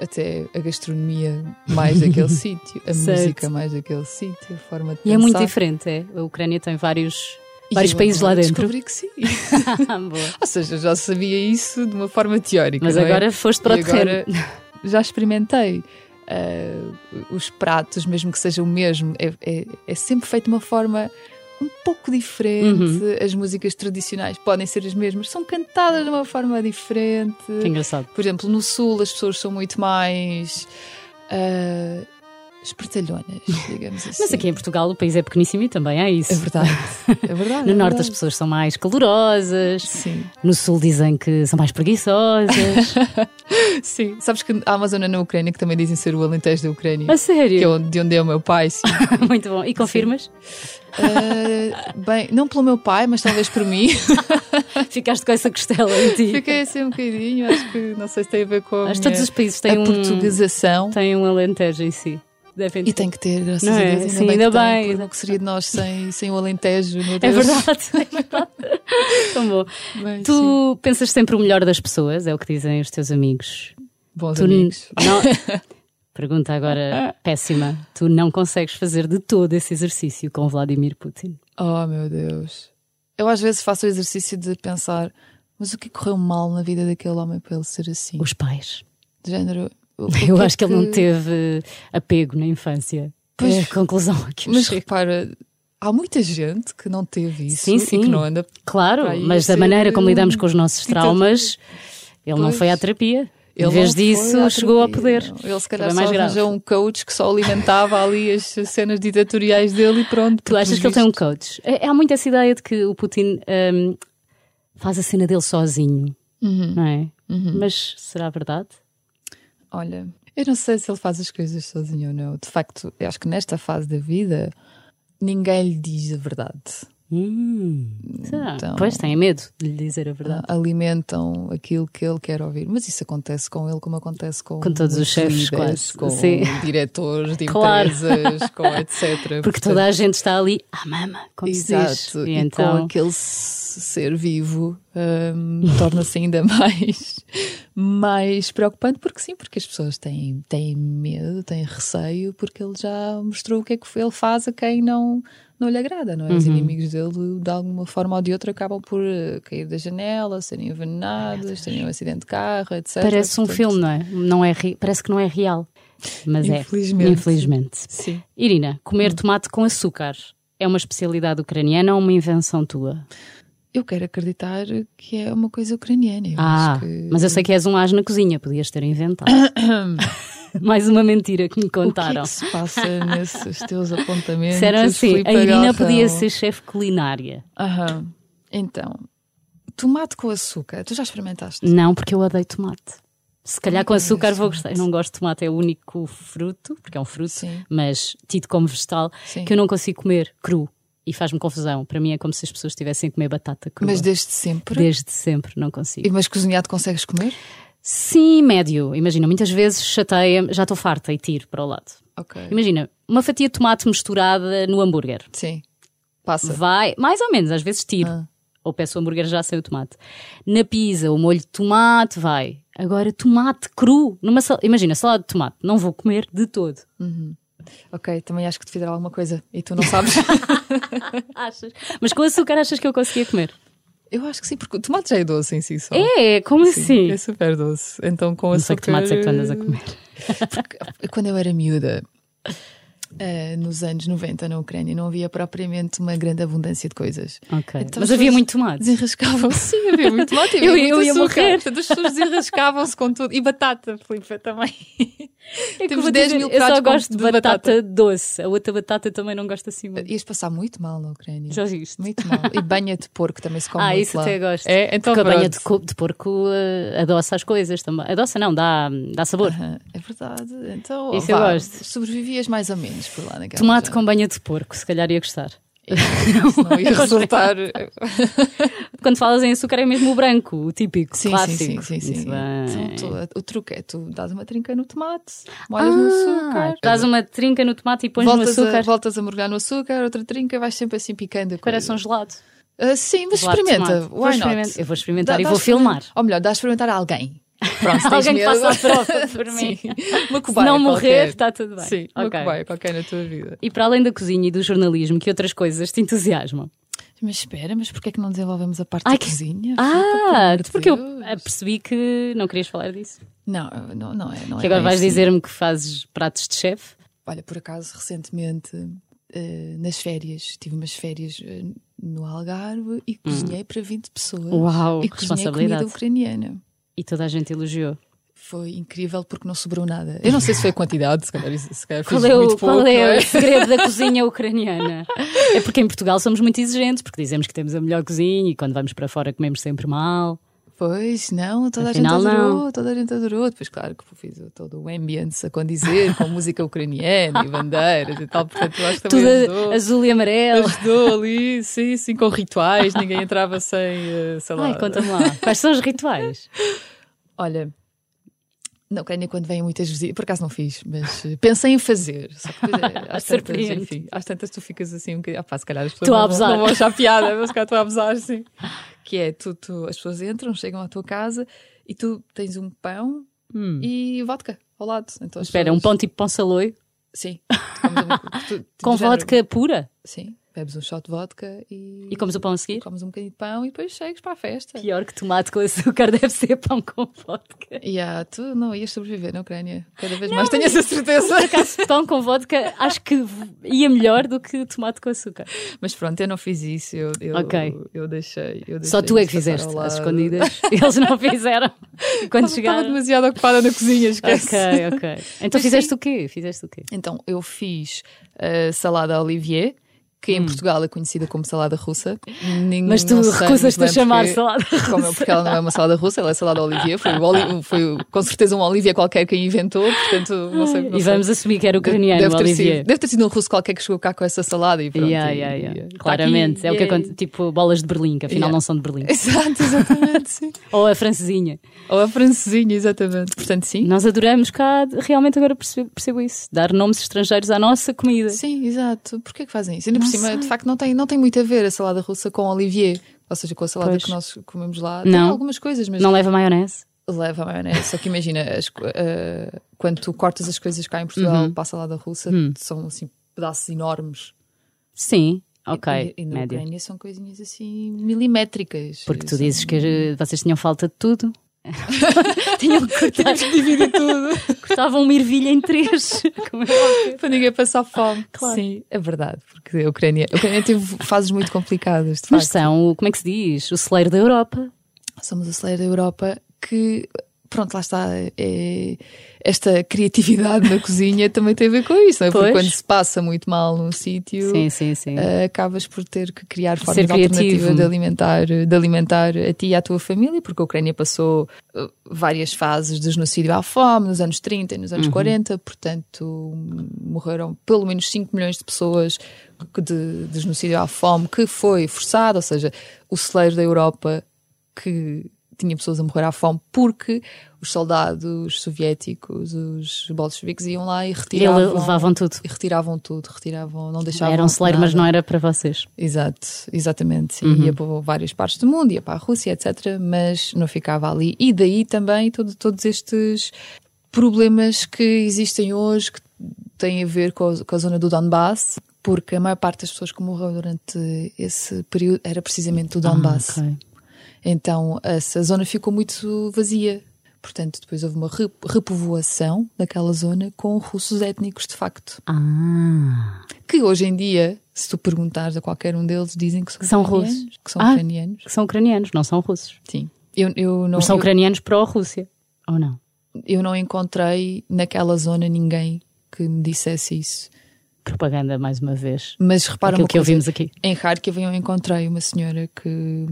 [SPEAKER 1] até a gastronomia mais daquele (laughs) sítio, a
[SPEAKER 2] Certo.
[SPEAKER 1] música mais daquele sítio, a forma de
[SPEAKER 2] E é muito
[SPEAKER 1] pensar.
[SPEAKER 2] diferente, é? A Ucrânia tem vários, vários
[SPEAKER 1] eu
[SPEAKER 2] países lá dentro.
[SPEAKER 1] Descobri que sim. (laughs) (laughs) Ou seja, já sabia isso de uma forma teórica.
[SPEAKER 2] Mas
[SPEAKER 1] é?
[SPEAKER 2] agora foste para o
[SPEAKER 1] E
[SPEAKER 2] terreno.
[SPEAKER 1] agora já experimentei. Ah, os pratos, mesmo que seja o mesmo, é, é- é sempre feito de uma forma um pouco diferente.
[SPEAKER 2] Uhum.
[SPEAKER 1] As músicas tradicionais podem ser as mesmas, são cantadas de uma forma diferente.
[SPEAKER 2] Que engraçado.
[SPEAKER 1] Por exemplo, no Sul as pessoas são muito mais ah, espertalhonas, digamos assim.
[SPEAKER 2] Mas aqui em Portugal o país é pequeníssimo e também é isso.
[SPEAKER 1] É verdade. (laughs) É verdade.
[SPEAKER 2] No
[SPEAKER 1] é
[SPEAKER 2] norte as
[SPEAKER 1] verdade.
[SPEAKER 2] pessoas são mais calorosas,
[SPEAKER 1] Sim.
[SPEAKER 2] no sul dizem que são mais preguiçosas. (laughs)
[SPEAKER 1] Sim. Sabes que há uma zona na Ucrânia que também dizem ser o Alentejo da Ucrânia.
[SPEAKER 2] A sério?
[SPEAKER 1] Que é de onde é o meu pai, sim. (laughs)
[SPEAKER 2] Muito bom. E confirmas?
[SPEAKER 1] Ah, bem, não pelo meu pai, mas talvez por mim.
[SPEAKER 2] Ficaste com essa costela em ti.
[SPEAKER 1] Fiquei assim um bocadinho, acho que não sei se tem a ver com a,
[SPEAKER 2] Acho que todos os países têm
[SPEAKER 1] a
[SPEAKER 2] um,
[SPEAKER 1] portuguesação.
[SPEAKER 2] têm um alentejo em si. Devem
[SPEAKER 1] E
[SPEAKER 2] ter.
[SPEAKER 1] tem que ter, graças
[SPEAKER 2] Não
[SPEAKER 1] a
[SPEAKER 2] é?
[SPEAKER 1] Deus. Ainda
[SPEAKER 2] Sim,
[SPEAKER 1] bem
[SPEAKER 2] ainda
[SPEAKER 1] que tem,
[SPEAKER 2] bem.
[SPEAKER 1] O que seria de nós sem, sem o Alentejo, meu
[SPEAKER 2] É
[SPEAKER 1] Deus.
[SPEAKER 2] verdade, é verdade. (laughs) Tão bom.
[SPEAKER 1] Bem, sim.
[SPEAKER 2] Tu pensas sempre o melhor das pessoas, é o que dizem os teus amigos.
[SPEAKER 1] Bons
[SPEAKER 2] Tu
[SPEAKER 1] amigos.
[SPEAKER 2] não. (laughs) Pergunta agora péssima. Tu não consegues fazer de todo esse exercício com Vladimir Putin.
[SPEAKER 1] Oh, meu Deus. Eu às vezes faço o exercício de pensar, mas o que correu mal na vida daquele homem para ele ser assim?
[SPEAKER 2] Os pais.
[SPEAKER 1] De género.
[SPEAKER 2] Eu (laughs)
[SPEAKER 1] é
[SPEAKER 2] acho que ele não teve apego na infância.
[SPEAKER 1] Pois,
[SPEAKER 2] é a conclusão aqui.
[SPEAKER 1] Mas repara, há muita gente que não teve isso
[SPEAKER 2] Sim,
[SPEAKER 1] e
[SPEAKER 2] sim.
[SPEAKER 1] que não anda.
[SPEAKER 2] Claro, mas da maneira como lidamos com os nossos (laughs) traumas, ele não
[SPEAKER 1] Pois.
[SPEAKER 2] foi à terapia.
[SPEAKER 1] Ele
[SPEAKER 2] em vez
[SPEAKER 1] não
[SPEAKER 2] disso, chegou ao poder.
[SPEAKER 1] não. Ele se calhar
[SPEAKER 2] Também
[SPEAKER 1] só
[SPEAKER 2] mais grave.
[SPEAKER 1] arranjou um coach que só alimentava ali as cenas ditatoriais dele e pronto.
[SPEAKER 2] Tu achas que ele tem um coach? É- Há muito essa ideia de que o Putin hum, faz a cena dele sozinho,
[SPEAKER 1] Uhum.
[SPEAKER 2] não é? Mas será verdade?
[SPEAKER 1] Olha, eu não sei se ele faz as coisas sozinho ou não. De facto, eu acho que nesta fase da vida ninguém lhe diz a verdade.
[SPEAKER 2] Hum?
[SPEAKER 1] Então-
[SPEAKER 2] Pois, têm medo de lhe dizer a verdade.
[SPEAKER 1] Alimentam aquilo que ele quer ouvir. Mas isso acontece com ele como acontece com,
[SPEAKER 2] Com todos os chefes,
[SPEAKER 1] líderes, com
[SPEAKER 2] Sim.
[SPEAKER 1] diretores de
[SPEAKER 2] Claro.
[SPEAKER 1] empresas, com (laughs) etc.
[SPEAKER 2] Porque toda a gente está ali à mama, como se diz.
[SPEAKER 1] Exato,
[SPEAKER 2] E,
[SPEAKER 1] e,
[SPEAKER 2] então,
[SPEAKER 1] com aquele ser vivo hum, (laughs) torna-se ainda mais, mais preocupante, porque sim, porque as pessoas têm, têm medo, têm receio, porque ele já mostrou o que é que ele faz a quem não, não lhe agrada, não é?
[SPEAKER 2] Uhum.
[SPEAKER 1] Os inimigos dele, de alguma forma ou de outra, acabam por eh, cair da janela, serem envenenados, terem um acidente de carro, etc.
[SPEAKER 2] parece um
[SPEAKER 1] Portanto,
[SPEAKER 2] filme, não é? Não é Parece que não é real. Mas
[SPEAKER 1] Infelizmente.
[SPEAKER 2] é. Infelizmente.
[SPEAKER 1] Sim.
[SPEAKER 2] Irina, comer
[SPEAKER 1] Hum.
[SPEAKER 2] tomate com açúcar é uma especialidade ucraniana ou uma invenção tua?
[SPEAKER 1] Eu quero acreditar que é uma coisa ucraniana. Eu
[SPEAKER 2] ah,
[SPEAKER 1] que...
[SPEAKER 2] mas eu sei que és um as na cozinha, podias ter inventado. (coughs) (coughs) (coughs) (laughs) Mais uma mentira que me
[SPEAKER 1] O que é
[SPEAKER 2] contaram.
[SPEAKER 1] que se passa nesses teus apontamentos?
[SPEAKER 2] Disseram assim: a Irina
[SPEAKER 1] Galrão?
[SPEAKER 2] podia ser chefe culinária.
[SPEAKER 1] Aham. Então, tomate com açúcar. Tu já experimentaste?
[SPEAKER 2] Não, porque eu odeio tomate. Se calhar com açúcar vou gostar. Eu não gosto de tomate, é o único fruto, porque é um fruto,
[SPEAKER 1] Sim.
[SPEAKER 2] mas tido como vegetal,
[SPEAKER 1] Sim.
[SPEAKER 2] que eu não consigo comer cru. E faz-me confusão. Para mim é como se as pessoas estivessem a comer batata crua.
[SPEAKER 1] Mas desde sempre?
[SPEAKER 2] Desde sempre não consigo.
[SPEAKER 1] E Mas cozinhado consegues comer?
[SPEAKER 2] Sim, médio. Imagina, muitas vezes chateia, já estou farta e tiro para o lado.
[SPEAKER 1] Ok.
[SPEAKER 2] Imagina, uma fatia de tomate misturada no hambúrguer.
[SPEAKER 1] Sim. Passa.
[SPEAKER 2] Vai, mais ou menos, às vezes tiro.
[SPEAKER 1] Ah.
[SPEAKER 2] Ou peço o hambúrguer já sem o tomate. Na pizza, o molho de tomate vai. Agora, tomate cru. Numa sal... Imagina, salada de tomate. Não vou comer de todo.
[SPEAKER 1] Ok, também acho que te fizeram alguma coisa e tu não sabes. (laughs)
[SPEAKER 2] Achas? Mas com açúcar achas que eu conseguia comer?
[SPEAKER 1] Eu acho que sim, porque o tomate já é doce em si só.
[SPEAKER 2] É, como
[SPEAKER 1] Sim,
[SPEAKER 2] assim?
[SPEAKER 1] É super doce. Então com
[SPEAKER 2] Não sei
[SPEAKER 1] açúcar...
[SPEAKER 2] que tomates é que tu andas a comer. (laughs)
[SPEAKER 1] Porque quando eu era miúda, eh, nos anos 90 na Ucrânia, não havia propriamente uma grande abundância de coisas.
[SPEAKER 2] Ok.
[SPEAKER 1] Então
[SPEAKER 2] Mas
[SPEAKER 1] as
[SPEAKER 2] havia muito tomate.
[SPEAKER 1] Desenrascavam-se, sim, havia muito tomate, (laughs) havia
[SPEAKER 2] Eu-
[SPEAKER 1] muito
[SPEAKER 2] eu ia
[SPEAKER 1] açúcar.
[SPEAKER 2] morrer.
[SPEAKER 1] Portanto, as pessoas desenrascavam-se com tudo. E batata, Filipe, também.
[SPEAKER 2] É (laughs)
[SPEAKER 1] Temos
[SPEAKER 2] vou
[SPEAKER 1] 10
[SPEAKER 2] dizer,
[SPEAKER 1] mil
[SPEAKER 2] Eu só
[SPEAKER 1] pratos
[SPEAKER 2] gosto de
[SPEAKER 1] de
[SPEAKER 2] batata,
[SPEAKER 1] batata.
[SPEAKER 2] doce. A outra batata também não gosto assim muito.
[SPEAKER 1] Ias passar muito mal na Ucrânia.
[SPEAKER 2] Já viste?
[SPEAKER 1] Muito mal. E banha de porco também se come
[SPEAKER 2] Ah,
[SPEAKER 1] muito
[SPEAKER 2] isso
[SPEAKER 1] lá.
[SPEAKER 2] até gosto.
[SPEAKER 1] É, então
[SPEAKER 2] Porque a banha
[SPEAKER 1] pronto.
[SPEAKER 2] de, de porco eh, adoça as coisas também. Adoça não, dá, dá sabor.
[SPEAKER 1] Aham, É verdade. Então,
[SPEAKER 2] Isso eu
[SPEAKER 1] vá,
[SPEAKER 2] gosto.
[SPEAKER 1] sobrevivias mais ou menos por lá naquela
[SPEAKER 2] Tomate
[SPEAKER 1] zona.
[SPEAKER 2] com banha de porco, se calhar ia gostar.
[SPEAKER 1] Isso não ia (laughs) resultar.
[SPEAKER 2] Quando falas em açúcar é mesmo o branco, o típico,
[SPEAKER 1] Sim,
[SPEAKER 2] clássico.
[SPEAKER 1] sim, sim, sim, sim. Então, tu- o truque é tu dás uma trinca no tomate, molhas no
[SPEAKER 2] Ah,
[SPEAKER 1] açúcar,
[SPEAKER 2] dás uma trinca no tomate e pões no
[SPEAKER 1] voltas,
[SPEAKER 2] açúcar.
[SPEAKER 1] a, voltas a mergulhar no açúcar, outra trinca, vais sempre assim picando.
[SPEAKER 2] Parece um
[SPEAKER 1] coisa.
[SPEAKER 2] gelado.
[SPEAKER 1] Ah, sim, mas
[SPEAKER 2] Gelado
[SPEAKER 1] experimenta.
[SPEAKER 2] tomate. Vou
[SPEAKER 1] Why not?
[SPEAKER 2] experimentar- Eu vou experimentar
[SPEAKER 1] Dá-
[SPEAKER 2] e vou filmar.
[SPEAKER 1] Ou melhor, dá a experimentar a alguém. Pronto, se tens
[SPEAKER 2] Alguém que
[SPEAKER 1] medo.
[SPEAKER 2] faça a prova (laughs) por mim.
[SPEAKER 1] Sim. Uma
[SPEAKER 2] Se
[SPEAKER 1] cobaia
[SPEAKER 2] não morrer,
[SPEAKER 1] qualquer.
[SPEAKER 2] está tudo bem.
[SPEAKER 1] Sim, uma
[SPEAKER 2] Ok.
[SPEAKER 1] cobaia qualquer na tua vida.
[SPEAKER 2] E para além da cozinha e do jornalismo, que outras coisas te entusiasmam?
[SPEAKER 1] Mas espera, mas porquê é que não desenvolvemos a parte
[SPEAKER 2] Ai,
[SPEAKER 1] da
[SPEAKER 2] que-
[SPEAKER 1] cozinha?
[SPEAKER 2] Ah, porque eu
[SPEAKER 1] Deus.
[SPEAKER 2] percebi que não querias falar disso.
[SPEAKER 1] Não, não, não é. Não
[SPEAKER 2] Que
[SPEAKER 1] é
[SPEAKER 2] agora vais
[SPEAKER 1] assim.
[SPEAKER 2] dizer-me que fazes pratos de chefe.
[SPEAKER 1] Olha, por acaso, recentemente, eh, nas férias, tive umas férias eh, no Algarve e cozinhei para 20 pessoas.
[SPEAKER 2] Hum. Uau,
[SPEAKER 1] e cozinhei
[SPEAKER 2] responsabilidade.
[SPEAKER 1] comida ucraniana.
[SPEAKER 2] E toda a gente elogiou.
[SPEAKER 1] Foi incrível porque não sobrou nada. Eu não sei se foi a quantidade, se calhar, se calhar
[SPEAKER 2] Qual é, o,
[SPEAKER 1] muito
[SPEAKER 2] qual
[SPEAKER 1] pouco,
[SPEAKER 2] é
[SPEAKER 1] é?
[SPEAKER 2] o segredo da (laughs) cozinha ucraniana? É porque em Portugal somos muito exigentes, porque dizemos que temos a melhor cozinha e quando vamos para fora comemos sempre mal.
[SPEAKER 1] Pois, não, toda
[SPEAKER 2] Afinal,
[SPEAKER 1] a gente adorou,
[SPEAKER 2] não.
[SPEAKER 1] toda a gente adorou. Depois, claro, que fiz todo o ambience a condizer, com música ucraniana e bandeiras e tal, portanto, eu acho que
[SPEAKER 2] Tudo
[SPEAKER 1] também ajudou.
[SPEAKER 2] azul e amarelo.
[SPEAKER 1] Ajudou ali, sim, sim, com rituais, ninguém entrava sem, eh, sei lá.
[SPEAKER 2] Ai, conta-me lá. Quais são os rituais?
[SPEAKER 1] Olha, na Ucrânia, quando vêm muitas visitas, por acaso não fiz, mas eh, pensei em fazer. Só que eh, (laughs) às, tantas, enfim, às tantas tu ficas assim um bocadinho. Ah, pá, se calhar as pessoas
[SPEAKER 2] Estou a abusar.
[SPEAKER 1] não vão achar piada, mas se calhar estou a abusar, sim. (laughs) Que é, tu, tu- as pessoas entram, chegam à tua casa e tu tens um pão e vodka ao lado. Então,
[SPEAKER 2] Hum. Espera, um
[SPEAKER 1] pessoas-
[SPEAKER 2] pão tipo pão saloio
[SPEAKER 1] Sim. (laughs) Tu um-
[SPEAKER 2] com
[SPEAKER 1] género-
[SPEAKER 2] vodka pura
[SPEAKER 1] Sim. Bebes um shot de vodka e.
[SPEAKER 2] e comes o pão a seguir?
[SPEAKER 1] comes um bocadinho de pão e depois chegas para a festa.
[SPEAKER 2] Pior que tomate com açúcar (laughs) deve ser pão com vodka.
[SPEAKER 1] E ah, tu não ias sobreviver na Ucrânia. Cada vez mais tenho essa certeza.
[SPEAKER 2] Pão com vodka acho que ia melhor do que tomate com açúcar.
[SPEAKER 1] Mas pronto, eu não fiz isso. Eu, eu,
[SPEAKER 2] Ok.
[SPEAKER 1] eu deixei. eu
[SPEAKER 2] Só
[SPEAKER 1] deixei
[SPEAKER 2] tu é que fizeste
[SPEAKER 1] lado.
[SPEAKER 2] escondidas. (laughs) Eles não fizeram. Quando
[SPEAKER 1] Estava
[SPEAKER 2] chegaram.
[SPEAKER 1] demasiado ocupada na cozinha, esquece.
[SPEAKER 2] Ok, ok. Então
[SPEAKER 1] Mas
[SPEAKER 2] fizeste
[SPEAKER 1] sim.
[SPEAKER 2] o quê? Fizeste o quê?
[SPEAKER 1] Então, eu fiz a salada Olivier, que em Portugal é conhecida como salada russa.
[SPEAKER 2] Hum. Mas tu recusas-te a chamar
[SPEAKER 1] porque-
[SPEAKER 2] salada
[SPEAKER 1] Como, porque ela não é uma salada russa, ela é salada Olivier. Foi, Oli- foi com certeza um Olivier qualquer quem inventou, portanto, não sei. não
[SPEAKER 2] E
[SPEAKER 1] sei.
[SPEAKER 2] vamos assumir que era ucraniano,
[SPEAKER 1] deve, ter sido, deve ter sido um russo qualquer que chegou cá com essa salada e pronto.
[SPEAKER 2] Yeah,
[SPEAKER 1] e-
[SPEAKER 2] yeah,
[SPEAKER 1] e-
[SPEAKER 2] yeah.
[SPEAKER 1] está
[SPEAKER 2] Claramente,
[SPEAKER 1] aqui,
[SPEAKER 2] é o que acontece. Tipo bolas de Berlim, que afinal não são de Berlim.
[SPEAKER 1] Exato, exatamente, sim. (laughs)
[SPEAKER 2] Ou a francesinha.
[SPEAKER 1] Ou a francesinha, exatamente. Portanto, sim.
[SPEAKER 2] Nós adoramos cá, realmente agora percebo, percebo isso. Dar nomes estrangeiros à nossa comida.
[SPEAKER 1] Sim, exato. Porquê que fazem isso? Ainda cima,
[SPEAKER 2] sei.
[SPEAKER 1] de facto, não tem, não tem muito a ver a salada russa com Olivier. Ou seja, com a salada
[SPEAKER 2] Pois.
[SPEAKER 1] que nós comemos lá. Tem
[SPEAKER 2] Não.
[SPEAKER 1] algumas coisas, mas
[SPEAKER 2] Não leva maionese?
[SPEAKER 1] leva maionese. Só que imagina, as eh, quando tu cortas as coisas cá em Portugal
[SPEAKER 2] Uhum.
[SPEAKER 1] para a salada russa,
[SPEAKER 2] Hum.
[SPEAKER 1] são assim pedaços enormes.
[SPEAKER 2] Sim, ok.
[SPEAKER 1] E, e na
[SPEAKER 2] médio.
[SPEAKER 1] Ucrânia são coisinhas assim milimétricas.
[SPEAKER 2] Porque tu
[SPEAKER 1] São-
[SPEAKER 2] dizes que eh, vocês tinham falta de tudo. (laughs) tinham que cortar,
[SPEAKER 1] dividir tudo
[SPEAKER 2] cortavam uma ervilha em três. (laughs) É
[SPEAKER 1] para ninguém passar fome.
[SPEAKER 2] Claro.
[SPEAKER 1] Sim, é verdade. Porque a Ucrânia, a Ucrânia teve fases muito complicadas.
[SPEAKER 2] Mas
[SPEAKER 1] facto.
[SPEAKER 2] são, como é que se diz? O celeiro da Europa.
[SPEAKER 1] somos o celeiro da Europa que, pronto, lá está. É, esta criatividade na (laughs) cozinha também tem a ver com isso, não é? Porque quando se passa muito mal num sítio.
[SPEAKER 2] Sim, sim, sim.
[SPEAKER 1] eh, acabas por ter que criar formas alternativas de alimentar, de alimentar a ti e à tua família, porque a Ucrânia passou eh, várias fases de genocídio à fome, nos anos 30 e nos
[SPEAKER 2] Uhum.
[SPEAKER 1] anos 40, portanto morreram pelo menos 5 milhões de pessoas de, de genocídio à fome, que foi forçado, ou seja, o celeiro da Europa que tinha pessoas a morrer à fome porque os soldados soviéticos, os bolcheviques iam lá e
[SPEAKER 2] E
[SPEAKER 1] retiravam,
[SPEAKER 2] levavam tudo.
[SPEAKER 1] e retiravam tudo, retiravam, não deixavam
[SPEAKER 2] Era um celeiro, mas não era para vocês.
[SPEAKER 1] Exato, exatamente. Sim,
[SPEAKER 2] Uhum.
[SPEAKER 1] ia para várias partes do mundo, ia para a Rússia, etc. Mas não ficava ali. E daí também todo, todos estes problemas que existem hoje que têm a ver com a, com a zona do Donbass, porque a maior parte das pessoas que morreu durante esse período era precisamente do Donbass.
[SPEAKER 2] Ah, ok.
[SPEAKER 1] Então essa zona ficou muito vazia. Portanto, depois houve uma re- repovoação daquela zona com russos étnicos, de facto.
[SPEAKER 2] Ah,
[SPEAKER 1] Que hoje em dia, se tu perguntares a qualquer um deles, dizem que são,
[SPEAKER 2] São russos.
[SPEAKER 1] Que são
[SPEAKER 2] Ah.
[SPEAKER 1] ucranianos.
[SPEAKER 2] que são ucranianos, não são russos.
[SPEAKER 1] Sim. Eu, eu, não,
[SPEAKER 2] Mas são
[SPEAKER 1] eu,
[SPEAKER 2] ucranianos pró-Rússia. Ou não?
[SPEAKER 1] eu não encontrei naquela zona ninguém que me dissesse isso.
[SPEAKER 2] Propaganda, mais uma vez.
[SPEAKER 1] Mas repara
[SPEAKER 2] Aquilo
[SPEAKER 1] uma
[SPEAKER 2] que
[SPEAKER 1] coisa,
[SPEAKER 2] ouvimos aqui.
[SPEAKER 1] em Kharkiv eu encontrei uma senhora que,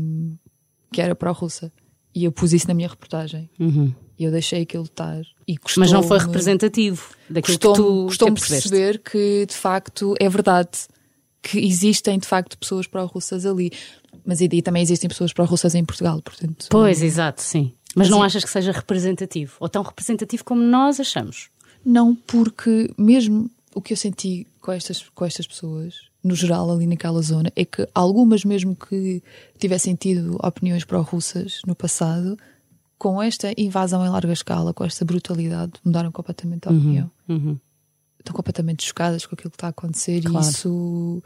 [SPEAKER 1] que era pró-russa. E eu pus isso na minha reportagem.
[SPEAKER 2] Uhum.
[SPEAKER 1] E eu deixei aquilo estar. E
[SPEAKER 2] Mas não foi representativo daquilo que tu percebeste.
[SPEAKER 1] perceber que de facto é verdade que existem de facto pessoas pró-russas ali. Mas e também existem pessoas pró-russas em Portugal, portanto.
[SPEAKER 2] Pois, exato, sim. Mas não
[SPEAKER 1] Sim.
[SPEAKER 2] achas que seja representativo? Ou tão representativo como nós achamos?
[SPEAKER 1] Não, porque mesmo o que eu senti com estas, com estas pessoas, no geral, ali naquela zona, é que algumas, mesmo que tivessem tido opiniões pró-russas no passado, com esta invasão em larga escala, com esta brutalidade, mudaram completamente a opinião.
[SPEAKER 2] Uhum.
[SPEAKER 1] Estão completamente chocadas com aquilo que está a acontecer
[SPEAKER 2] Claro.
[SPEAKER 1] e isso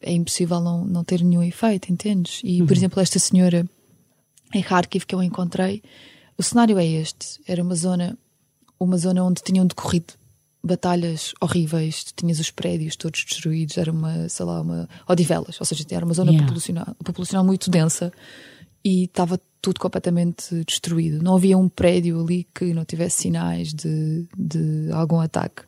[SPEAKER 1] é impossível não, não ter nenhum efeito, entendes? E,
[SPEAKER 2] Uhum.
[SPEAKER 1] por exemplo, esta senhora em Kharkiv que eu encontrei, o cenário é este: era uma zona, uma zona onde tinham decorrido batalhas horríveis, tinhas os prédios todos destruídos, era uma, sei lá, uma odivelas, ou seja, era uma zona
[SPEAKER 2] Yeah.
[SPEAKER 1] populacional, populacional muito densa e estava tudo completamente destruído. Não havia um prédio ali que não tivesse sinais de, de algum ataque.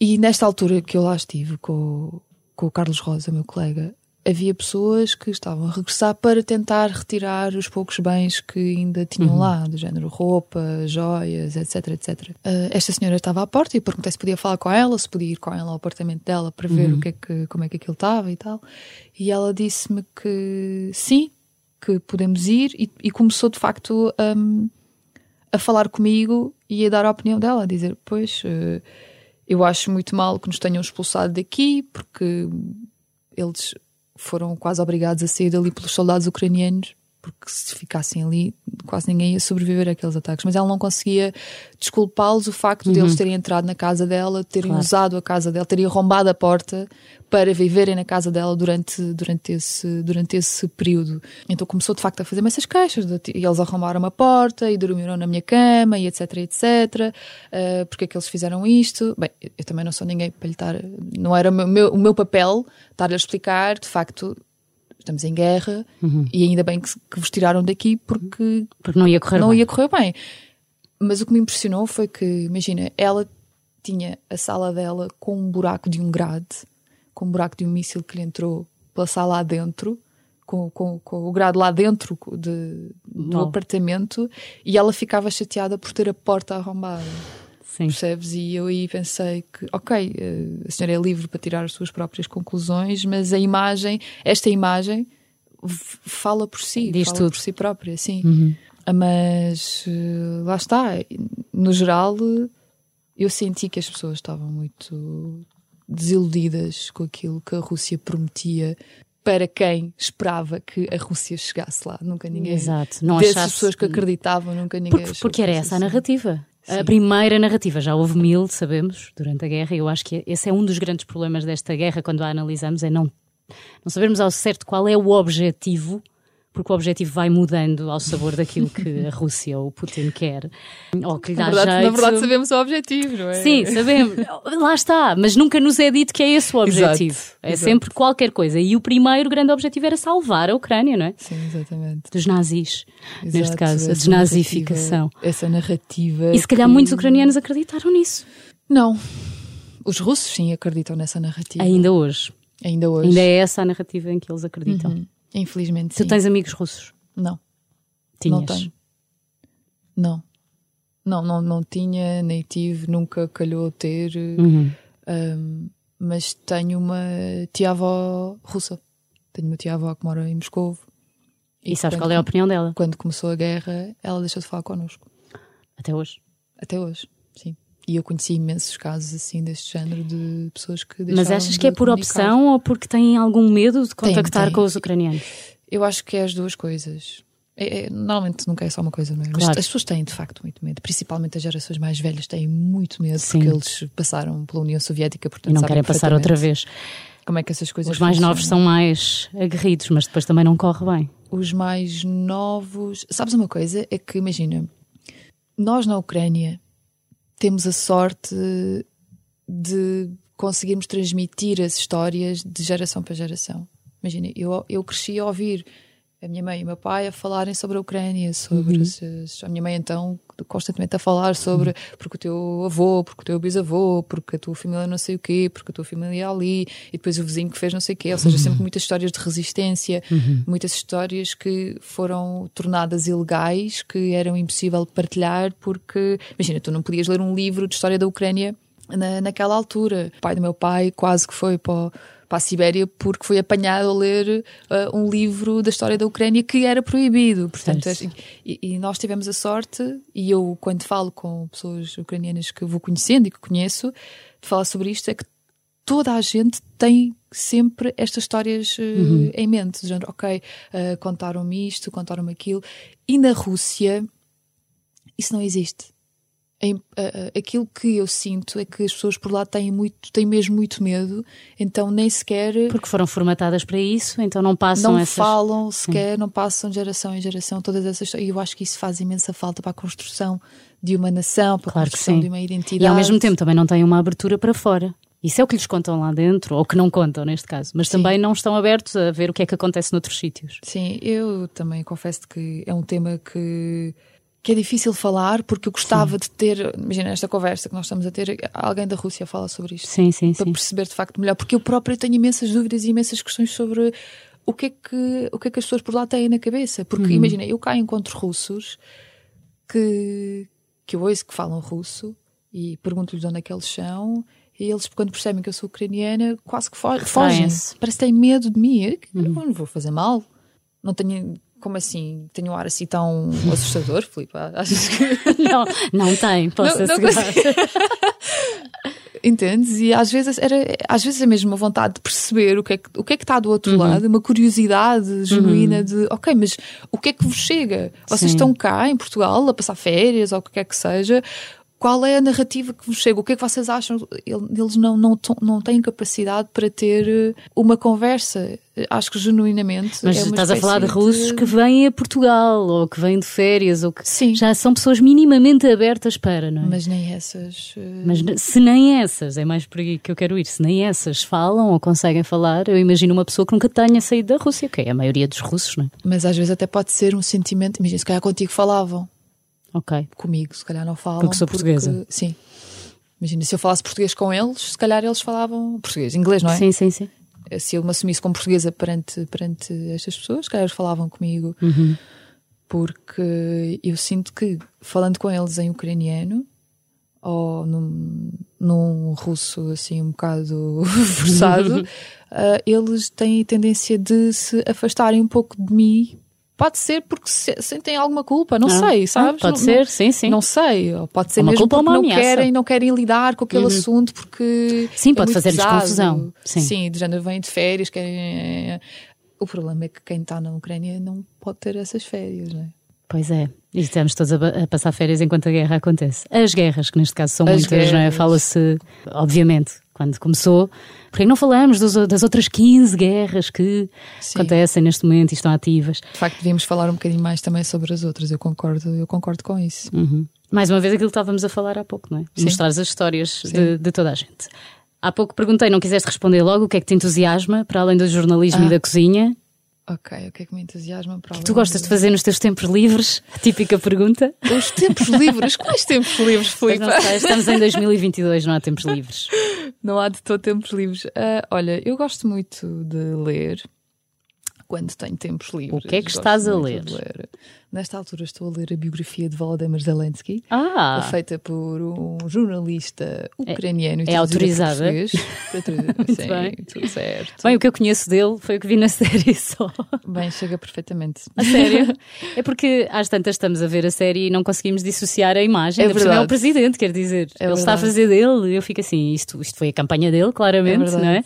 [SPEAKER 1] E nesta altura que eu lá estive com, com o Carlos Rosa, meu colega, havia pessoas que estavam a regressar para tentar retirar os poucos bens que ainda tinham lá, do género roupa, joias, etc, etc. Ah, esta senhora estava à porta e perguntei se podia falar com ela, se podia ir com ela ao apartamento dela para ver o que é que, como é que aquilo estava e tal. E ela disse-me que sim, que podemos ir e, e começou de facto hum, a falar comigo e a dar a opinião dela, a dizer: Pois, eh, eu acho muito mal que nos tenham expulsado daqui, porque eles foram quase obrigados a sair dali pelos soldados ucranianos, porque se ficassem ali, quase ninguém ia sobreviver àqueles ataques. Mas ela não conseguia desculpá-los o facto de eles terem entrado na casa dela, terem
[SPEAKER 2] Claro.
[SPEAKER 1] usado a casa dela, terem arrombado a porta para viverem na casa dela durante, durante, esse, durante esse período. Então começou de facto a fazer essas queixas, de- e eles arrombaram a porta e dormiram na minha cama e etc, etc. Uh, porque é que eles fizeram isto? Bem, eu eu também não sou ninguém para lhe estar. Não era o meu, o meu papel estar-lhe a explicar, de facto. Estamos em guerra e ainda bem que, que vos tiraram daqui porque
[SPEAKER 2] Porque não ia correr
[SPEAKER 1] não
[SPEAKER 2] bem.
[SPEAKER 1] ia correr bem. Mas o que me impressionou foi que, imagina, ela tinha a sala dela com um buraco de um grade, com um buraco de um míssil que lhe entrou pela sala adentro, com, com, com o grade lá dentro de, do apartamento, e ela ficava chateada por ter a porta arrombada.
[SPEAKER 2] Sim.
[SPEAKER 1] Percebes? E eu aí pensei que, ok, eh, a senhora é livre para tirar as suas próprias conclusões, mas a imagem, esta imagem, fala por si,
[SPEAKER 2] Diz
[SPEAKER 1] fala
[SPEAKER 2] tudo.
[SPEAKER 1] por si própria, sim. Mas eh, lá está, no geral, eu senti que as pessoas estavam muito desiludidas com aquilo que a Rússia prometia para quem esperava que a Rússia chegasse lá. Nunca ninguém.
[SPEAKER 2] Exato. Não
[SPEAKER 1] dessas
[SPEAKER 2] achasse-
[SPEAKER 1] pessoas que acreditavam, nunca ninguém.
[SPEAKER 2] Porque, porque era essa a
[SPEAKER 1] assim.
[SPEAKER 2] Narrativa. A
[SPEAKER 1] Sim.
[SPEAKER 2] primeira narrativa, já houve mil, sabemos, durante a guerra, e eu acho que esse é um dos grandes problemas desta guerra quando a analisamos, é não, não sabermos ao certo qual é o objetivo, porque o objetivo vai mudando ao sabor daquilo que a Rússia ou o Putin quer, ou que lhe dá
[SPEAKER 1] Na verdade,
[SPEAKER 2] jeito.
[SPEAKER 1] na verdade, sabemos o objetivo, não é?
[SPEAKER 2] Sim, sabemos. Lá está, mas nunca nos é dito que é esse o objetivo.
[SPEAKER 1] Exato,
[SPEAKER 2] é
[SPEAKER 1] exato.
[SPEAKER 2] sempre qualquer coisa. E o primeiro grande objetivo era salvar a Ucrânia, não é?
[SPEAKER 1] Sim, exatamente.
[SPEAKER 2] Dos nazis, neste
[SPEAKER 1] Exato,
[SPEAKER 2] caso, a desnazificação.
[SPEAKER 1] narrativa- Essa narrativa.
[SPEAKER 2] E se calhar
[SPEAKER 1] que-
[SPEAKER 2] muitos ucranianos acreditaram nisso.
[SPEAKER 1] Não. Os russos, sim, acreditam nessa narrativa.
[SPEAKER 2] Ainda hoje.
[SPEAKER 1] Ainda hoje.
[SPEAKER 2] Ainda é essa a narrativa em que eles acreditam.
[SPEAKER 1] Uhum. Infelizmente,
[SPEAKER 2] Tu
[SPEAKER 1] sim.
[SPEAKER 2] tens amigos russos?
[SPEAKER 1] Não,
[SPEAKER 2] Tinhas?
[SPEAKER 1] não tenho. Não. Não, não, não tinha, nem tive, nunca calhou ter.
[SPEAKER 2] Uhum.
[SPEAKER 1] Um, mas tenho uma tia-avó russa. Tenho uma tia-avó que mora em Moscou.
[SPEAKER 2] E sabes
[SPEAKER 1] quando-
[SPEAKER 2] qual é a opinião dela?
[SPEAKER 1] Quando começou a guerra, ela deixou de falar connosco.
[SPEAKER 2] Até hoje.
[SPEAKER 1] Até hoje, sim. E eu conheci imensos casos assim deste género de pessoas que
[SPEAKER 2] Mas achas que é por
[SPEAKER 1] comunicar.
[SPEAKER 2] opção ou porque têm algum medo de
[SPEAKER 1] Tem,
[SPEAKER 2] contactar
[SPEAKER 1] tem.
[SPEAKER 2] com os ucranianos?
[SPEAKER 1] Eu acho que é as duas coisas. É- é- normalmente nunca é só uma coisa, não é? Mas
[SPEAKER 2] Claro.
[SPEAKER 1] as pessoas têm de facto muito medo. Principalmente as gerações mais velhas têm muito medo
[SPEAKER 2] Sim.
[SPEAKER 1] porque eles passaram pela União Soviética, portanto
[SPEAKER 2] E não querem passar outra vez.
[SPEAKER 1] Como é que essas coisas
[SPEAKER 2] Os mais novos
[SPEAKER 1] funcionam.
[SPEAKER 2] são mais aguerridos, mas depois também não corre bem.
[SPEAKER 1] Os mais novos. Sabes uma coisa? É que imagina, nós na Ucrânia temos a sorte de conseguirmos transmitir as histórias de geração para geração. Imagina, eu, eu cresci a ouvir a minha mãe e o meu pai a falarem sobre a Ucrânia, sobre as- a minha mãe então constantemente a falar sobre porque o teu avô, porque o teu bisavô, porque a tua família não sei o quê, porque a tua família é ali, e depois o vizinho que fez não sei o quê, ou seja, sempre muitas histórias de resistência, muitas histórias que foram tornadas ilegais, que eram impossível de partilhar, porque, imagina, tu não podias ler um livro de história da Ucrânia na, naquela altura. O pai do meu pai quase que foi para, para a Sibéria porque foi apanhado a ler uh, um livro da história da Ucrânia que era proibido. Portanto,
[SPEAKER 2] Certo.
[SPEAKER 1] e, e nós tivemos a sorte, e eu, quando falo com pessoas ucranianas que vou conhecendo e que conheço, de falar sobre isto, é que toda a gente tem sempre estas histórias uh,
[SPEAKER 2] Uhum.
[SPEAKER 1] em mente, do género, ok, uh, contaram-me isto, contaram-me aquilo. E na Rússia, isso não existe. Aquilo que eu sinto é que as pessoas por lá têm, muito, têm mesmo muito medo, então nem sequer
[SPEAKER 2] Porque foram formatadas para isso, então não passam
[SPEAKER 1] não
[SPEAKER 2] essas.
[SPEAKER 1] falam sequer, não passam de geração em geração todas essas E eu acho que isso faz imensa falta para a construção de uma nação, para a
[SPEAKER 2] Claro que
[SPEAKER 1] construção
[SPEAKER 2] sim.
[SPEAKER 1] de uma identidade.
[SPEAKER 2] E ao mesmo tempo também não têm uma abertura para fora. Isso é o que lhes contam lá dentro, ou que não contam neste caso, mas também não estão abertos a ver o que é que acontece noutros sítios.
[SPEAKER 1] Sim, eu também confesso que é um tema que, que é difícil falar, porque eu gostava de ter, imagina esta conversa que nós estamos a ter, alguém da Rússia fala sobre isto.
[SPEAKER 2] Sim, sim,
[SPEAKER 1] Para
[SPEAKER 2] sim.
[SPEAKER 1] perceber de facto melhor, porque eu própria tenho imensas dúvidas e imensas questões sobre o que é que, o que, é que as pessoas por lá têm na cabeça. Porque imagina, eu cá encontro russos que, que eu ouço que falam russo e pergunto-lhes onde é que eles são. E eles, quando percebem que eu sou ucraniana, quase que fo- fogem. Parece que têm medo de mim. Eu, eu não vou fazer mal. Não tenho. Como assim? Tenho um ar assim tão assustador, Filipe? (laughs) Achas que.
[SPEAKER 2] Não, não tem, posso
[SPEAKER 1] Não- não
[SPEAKER 2] assegurar. (laughs)
[SPEAKER 1] Entendes? E às vezes, era, às vezes é mesmo uma vontade de perceber o que é que, o que, é que está do
[SPEAKER 2] Uhum.
[SPEAKER 1] outro lado, uma curiosidade genuína de, ok, mas o que é que vos chega? Vocês
[SPEAKER 2] Sim.
[SPEAKER 1] estão cá em Portugal a passar férias ou o que quer que seja. Qual é a narrativa que vos chega? O que é que vocês acham? Ele- Eles não, não, não têm capacidade para ter eh, uma conversa. Acho que genuinamente.
[SPEAKER 2] Mas
[SPEAKER 1] é
[SPEAKER 2] estás a falar de russos que vêm a Portugal, ou que vêm de férias, ou que
[SPEAKER 1] Sim.
[SPEAKER 2] já são pessoas minimamente abertas para, não é?
[SPEAKER 1] Mas nem essas. eh,
[SPEAKER 2] Mas se nem essas, é mais por aí que eu quero ir, se nem essas falam ou conseguem falar, eu imagino uma pessoa que nunca tenha saído da Rússia, que é a maioria dos russos, não é?
[SPEAKER 1] Mas às vezes até pode ser um sentimento. Imagina, se calhar contigo falavam.
[SPEAKER 2] Ok.
[SPEAKER 1] comigo, se calhar não falam.
[SPEAKER 2] Porque sou portuguesa.
[SPEAKER 1] Sim. Imagina, se eu falasse português com eles, se calhar eles falavam português, inglês, não é?
[SPEAKER 2] Sim, sim, sim.
[SPEAKER 1] Se eu me assumisse como portuguesa perante, perante estas pessoas, se calhar eles falavam comigo.
[SPEAKER 2] Uhum.
[SPEAKER 1] Porque eu sinto que, falando com eles em ucraniano, ou num, num russo assim um bocado (laughs) forçado, ah, (laughs) eles têm tendência de se afastarem um pouco de mim. Pode ser porque se- sentem alguma culpa, não
[SPEAKER 2] Ah,
[SPEAKER 1] sei,
[SPEAKER 2] ah,
[SPEAKER 1] sabes?
[SPEAKER 2] pode
[SPEAKER 1] Não-
[SPEAKER 2] ser,
[SPEAKER 1] não-
[SPEAKER 2] sim, sim.
[SPEAKER 1] Não sei, ou pode ser
[SPEAKER 2] Uma
[SPEAKER 1] mesmo
[SPEAKER 2] culpa
[SPEAKER 1] porque não
[SPEAKER 2] ameaça.
[SPEAKER 1] querem, não querem lidar com aquele assunto porque
[SPEAKER 2] Sim,
[SPEAKER 1] é
[SPEAKER 2] pode
[SPEAKER 1] pesado.
[SPEAKER 2] confusão. Sim.
[SPEAKER 1] Sim, de género vêm de férias, querem. O problema é que quem está na Ucrânia não pode ter essas férias, não é?
[SPEAKER 2] Pois é. E estamos todos a, passar férias enquanto a guerra acontece. As guerras, que neste caso são
[SPEAKER 1] As
[SPEAKER 2] muitas, não é?
[SPEAKER 1] guerras.
[SPEAKER 2] Fala-se, obviamente, quando começou. Porque que não falamos dos- das outras 15 guerras que
[SPEAKER 1] Sim.
[SPEAKER 2] acontecem neste momento e estão ativas?
[SPEAKER 1] De facto, devíamos falar um bocadinho mais também sobre as outras. Eu concordo, eu concordo com isso.
[SPEAKER 2] Uhum. Mais uma vez aquilo que estávamos a falar há pouco, não é?
[SPEAKER 1] Sim.
[SPEAKER 2] Mostrar as histórias de, de toda a gente. Há pouco perguntei, não quiseste responder logo o que é que te entusiasma, para além do jornalismo
[SPEAKER 1] Ah.
[SPEAKER 2] e da cozinha.
[SPEAKER 1] Ok, o que é que me entusiasma para
[SPEAKER 2] O que tu gostas de fazer nos teus tempos livres? A típica pergunta.
[SPEAKER 1] Os tempos livres? Quais tempos livres, Filipe?
[SPEAKER 2] estamos em 2022, não há tempos livres. (laughs)
[SPEAKER 1] Não há de todo tempos livres. Ah, olha, eu gosto muito de ler quando tenho tempos livres.
[SPEAKER 2] que é que estás a
[SPEAKER 1] de
[SPEAKER 2] ler?
[SPEAKER 1] Nesta altura estou a ler a biografia de Volodymyr Zelensky,
[SPEAKER 2] Ah,
[SPEAKER 1] feita por um jornalista ucraniano. e
[SPEAKER 2] é
[SPEAKER 1] traduzida para
[SPEAKER 2] autorizada?
[SPEAKER 1] português. (laughs) Muito
[SPEAKER 2] bem.
[SPEAKER 1] tudo certo.
[SPEAKER 2] bem, o que eu conheço dele foi o que vi na (laughs) série só.
[SPEAKER 1] Bem, chega perfeitamente.
[SPEAKER 2] A sério? (laughs) É porque às tantas estamos a ver a série e não conseguimos dissociar a imagem.
[SPEAKER 1] É
[SPEAKER 2] cima É o
[SPEAKER 1] verdade.
[SPEAKER 2] presidente, quer dizer.
[SPEAKER 1] É
[SPEAKER 2] ele está a
[SPEAKER 1] verdade.
[SPEAKER 2] fazer dele. Eu fico assim, isto, isto foi a campanha dele, claramente,
[SPEAKER 1] É verdade.
[SPEAKER 2] não é?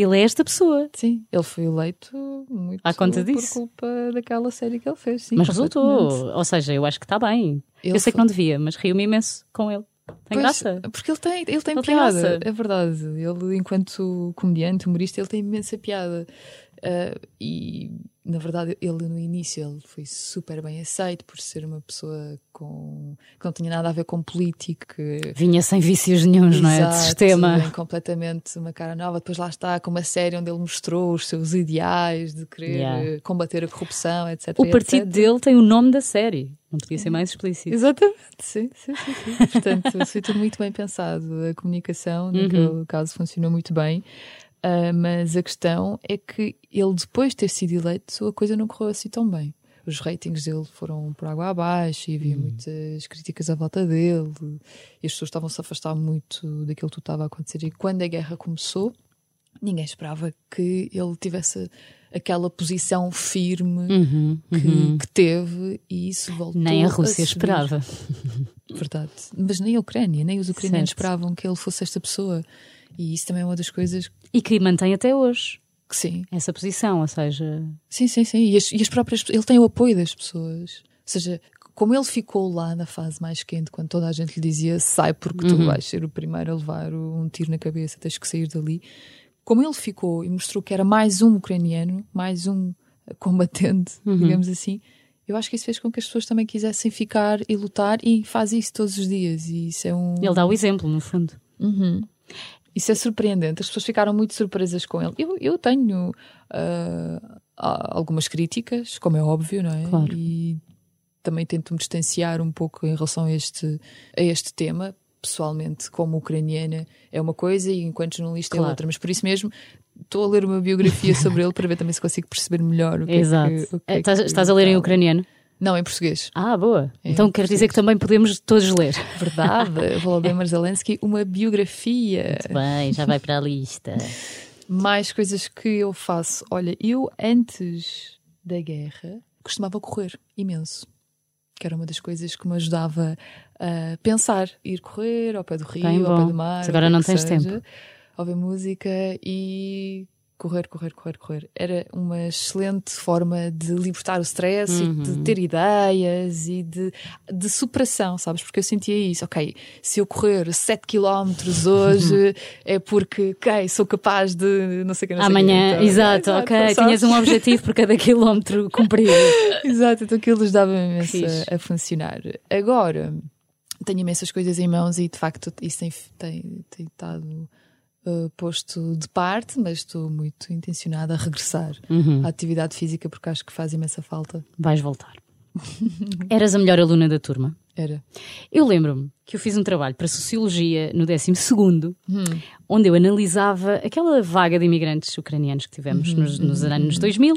[SPEAKER 2] Ele é esta pessoa.
[SPEAKER 1] Sim, ele foi eleito muito
[SPEAKER 2] À conta disso.
[SPEAKER 1] por culpa daquela série que ele fez. Sim,
[SPEAKER 2] Mas resultou. Ou seja, eu acho que está bem.
[SPEAKER 1] Ele
[SPEAKER 2] eu sei que
[SPEAKER 1] foi-
[SPEAKER 2] não devia, mas rio-me imenso com ele. Tem
[SPEAKER 1] Pois,
[SPEAKER 2] graça.
[SPEAKER 1] Porque ele tem, ele tem
[SPEAKER 2] Ele tem
[SPEAKER 1] piada,
[SPEAKER 2] graça.
[SPEAKER 1] é verdade. Ele, enquanto comediante, humorista, ele tem imensa piada. Ah, e, na verdade, ele no início ele foi super bem aceito por ser uma pessoa com, que não tinha nada a ver com política. que-
[SPEAKER 2] Vinha sem vícios nenhuns, não é? De sistema.
[SPEAKER 1] completamente uma cara nova. Depois lá está com uma série onde ele mostrou os seus ideais de querer
[SPEAKER 2] Yeah.
[SPEAKER 1] eh, combater a corrupção, etc.
[SPEAKER 2] O
[SPEAKER 1] etc.
[SPEAKER 2] partido dele tem o nome da série. Não podia ser mais explícito.
[SPEAKER 1] Exatamente, sim, sim, sim. sim. Portanto, (laughs) foi tudo muito bem pensado. A comunicação,
[SPEAKER 2] Uhum.
[SPEAKER 1] naquele caso, funcionou muito bem. Ah, mas a questão é que ele, depois de ter sido eleito, a coisa não correu assim tão bem. Os ratings dele foram por água abaixo e havia
[SPEAKER 2] Uhum.
[SPEAKER 1] muitas críticas à volta dele. E as pessoas estavam-se a afastar muito daquilo que estava a acontecer. E quando a guerra começou, ninguém esperava que ele tivesse aquela posição firme
[SPEAKER 2] Uhum,
[SPEAKER 1] que,
[SPEAKER 2] uhum.
[SPEAKER 1] que teve e isso voltou
[SPEAKER 2] Nem a Rússia
[SPEAKER 1] subir.
[SPEAKER 2] esperava.
[SPEAKER 1] Verdade. Mas nem a Ucrânia, nem os ucranianos
[SPEAKER 2] Certo.
[SPEAKER 1] esperavam que ele fosse esta pessoa. E isso também é uma das coisas
[SPEAKER 2] E que mantém até hoje
[SPEAKER 1] sim.
[SPEAKER 2] essa posição, ou seja,
[SPEAKER 1] Sim, sim, sim. E as, e as próprias ele tem o apoio das pessoas. Ou seja, como ele ficou lá na fase mais quente, quando toda a gente lhe dizia sai porque tu vais ser o primeiro a levar um tiro na cabeça, tens que sair dali. Como ele ficou e mostrou que era mais um ucraniano, mais um combatente, digamos assim, eu acho que isso fez com que as pessoas também quisessem ficar e lutar e faz isso todos os dias. E isso é um.
[SPEAKER 2] ele dá o exemplo, no fundo.
[SPEAKER 1] Isso é surpreendente. As pessoas ficaram muito surpresas com ele. Eu, eu tenho ah, algumas críticas, como é óbvio, não é?
[SPEAKER 2] Claro.
[SPEAKER 1] E também tento me distanciar um pouco em relação a este, a este tema. Pessoalmente, como ucraniana, é uma coisa e enquanto jornalista é
[SPEAKER 2] Claro.
[SPEAKER 1] outra. Mas por isso mesmo, estou a ler uma biografia sobre ele para ver também se consigo perceber melhor o que
[SPEAKER 2] Exato.
[SPEAKER 1] é que. o que é
[SPEAKER 2] Estás,
[SPEAKER 1] que
[SPEAKER 2] estás a ler em ucraniano?
[SPEAKER 1] Não, em português.
[SPEAKER 2] Ah, boa.
[SPEAKER 1] É,
[SPEAKER 2] então quer dizer que também podemos todos ler.
[SPEAKER 1] Verdade. (laughs) Volodymyr Zelensky, uma biografia.
[SPEAKER 2] Bem, já vai para a lista.
[SPEAKER 1] Mais coisas que eu faço. Olha, eu antes da guerra costumava correr imenso. Que era uma das coisas que me ajudava a pensar. Ir correr ao pé do rio,
[SPEAKER 2] Bem
[SPEAKER 1] ao pé do mar.
[SPEAKER 2] Mas agora não tens
[SPEAKER 1] seja,
[SPEAKER 2] tempo.
[SPEAKER 1] Ouvir música e correr, correr, correr, correr. Era uma excelente forma de libertar o stress e
[SPEAKER 2] Uhum.
[SPEAKER 1] de ter ideias e de, de superação, sabes? Porque eu sentia isso. Ok, se eu correr 7 km (laughs) hoje é porque, ok, sou capaz de não sei o que, não sei o quê.
[SPEAKER 2] Amanhã,
[SPEAKER 1] Então,
[SPEAKER 2] exato, ok.
[SPEAKER 1] sabes?
[SPEAKER 2] Tinhas um objetivo por cada quilómetro cumprido. (laughs)
[SPEAKER 1] Exato, então aquilo ajudava-me imenso a, a funcionar. Agora, tenho imensas coisas em mãos e de facto isso tem, tem, tem estado uh, posto de parte, mas estou muito intencionada a regressar
[SPEAKER 2] Uhum.
[SPEAKER 1] à atividade física porque acho que faz imensa falta.
[SPEAKER 2] Vais voltar. (laughs) Eras a melhor aluna da turma.
[SPEAKER 1] Era.
[SPEAKER 2] Eu lembro-me que eu fiz um trabalho para Sociologia no 12
[SPEAKER 1] Hum.
[SPEAKER 2] onde eu analisava aquela vaga de imigrantes ucranianos que tivemos
[SPEAKER 1] Uhum,
[SPEAKER 2] nos, nos anos 2000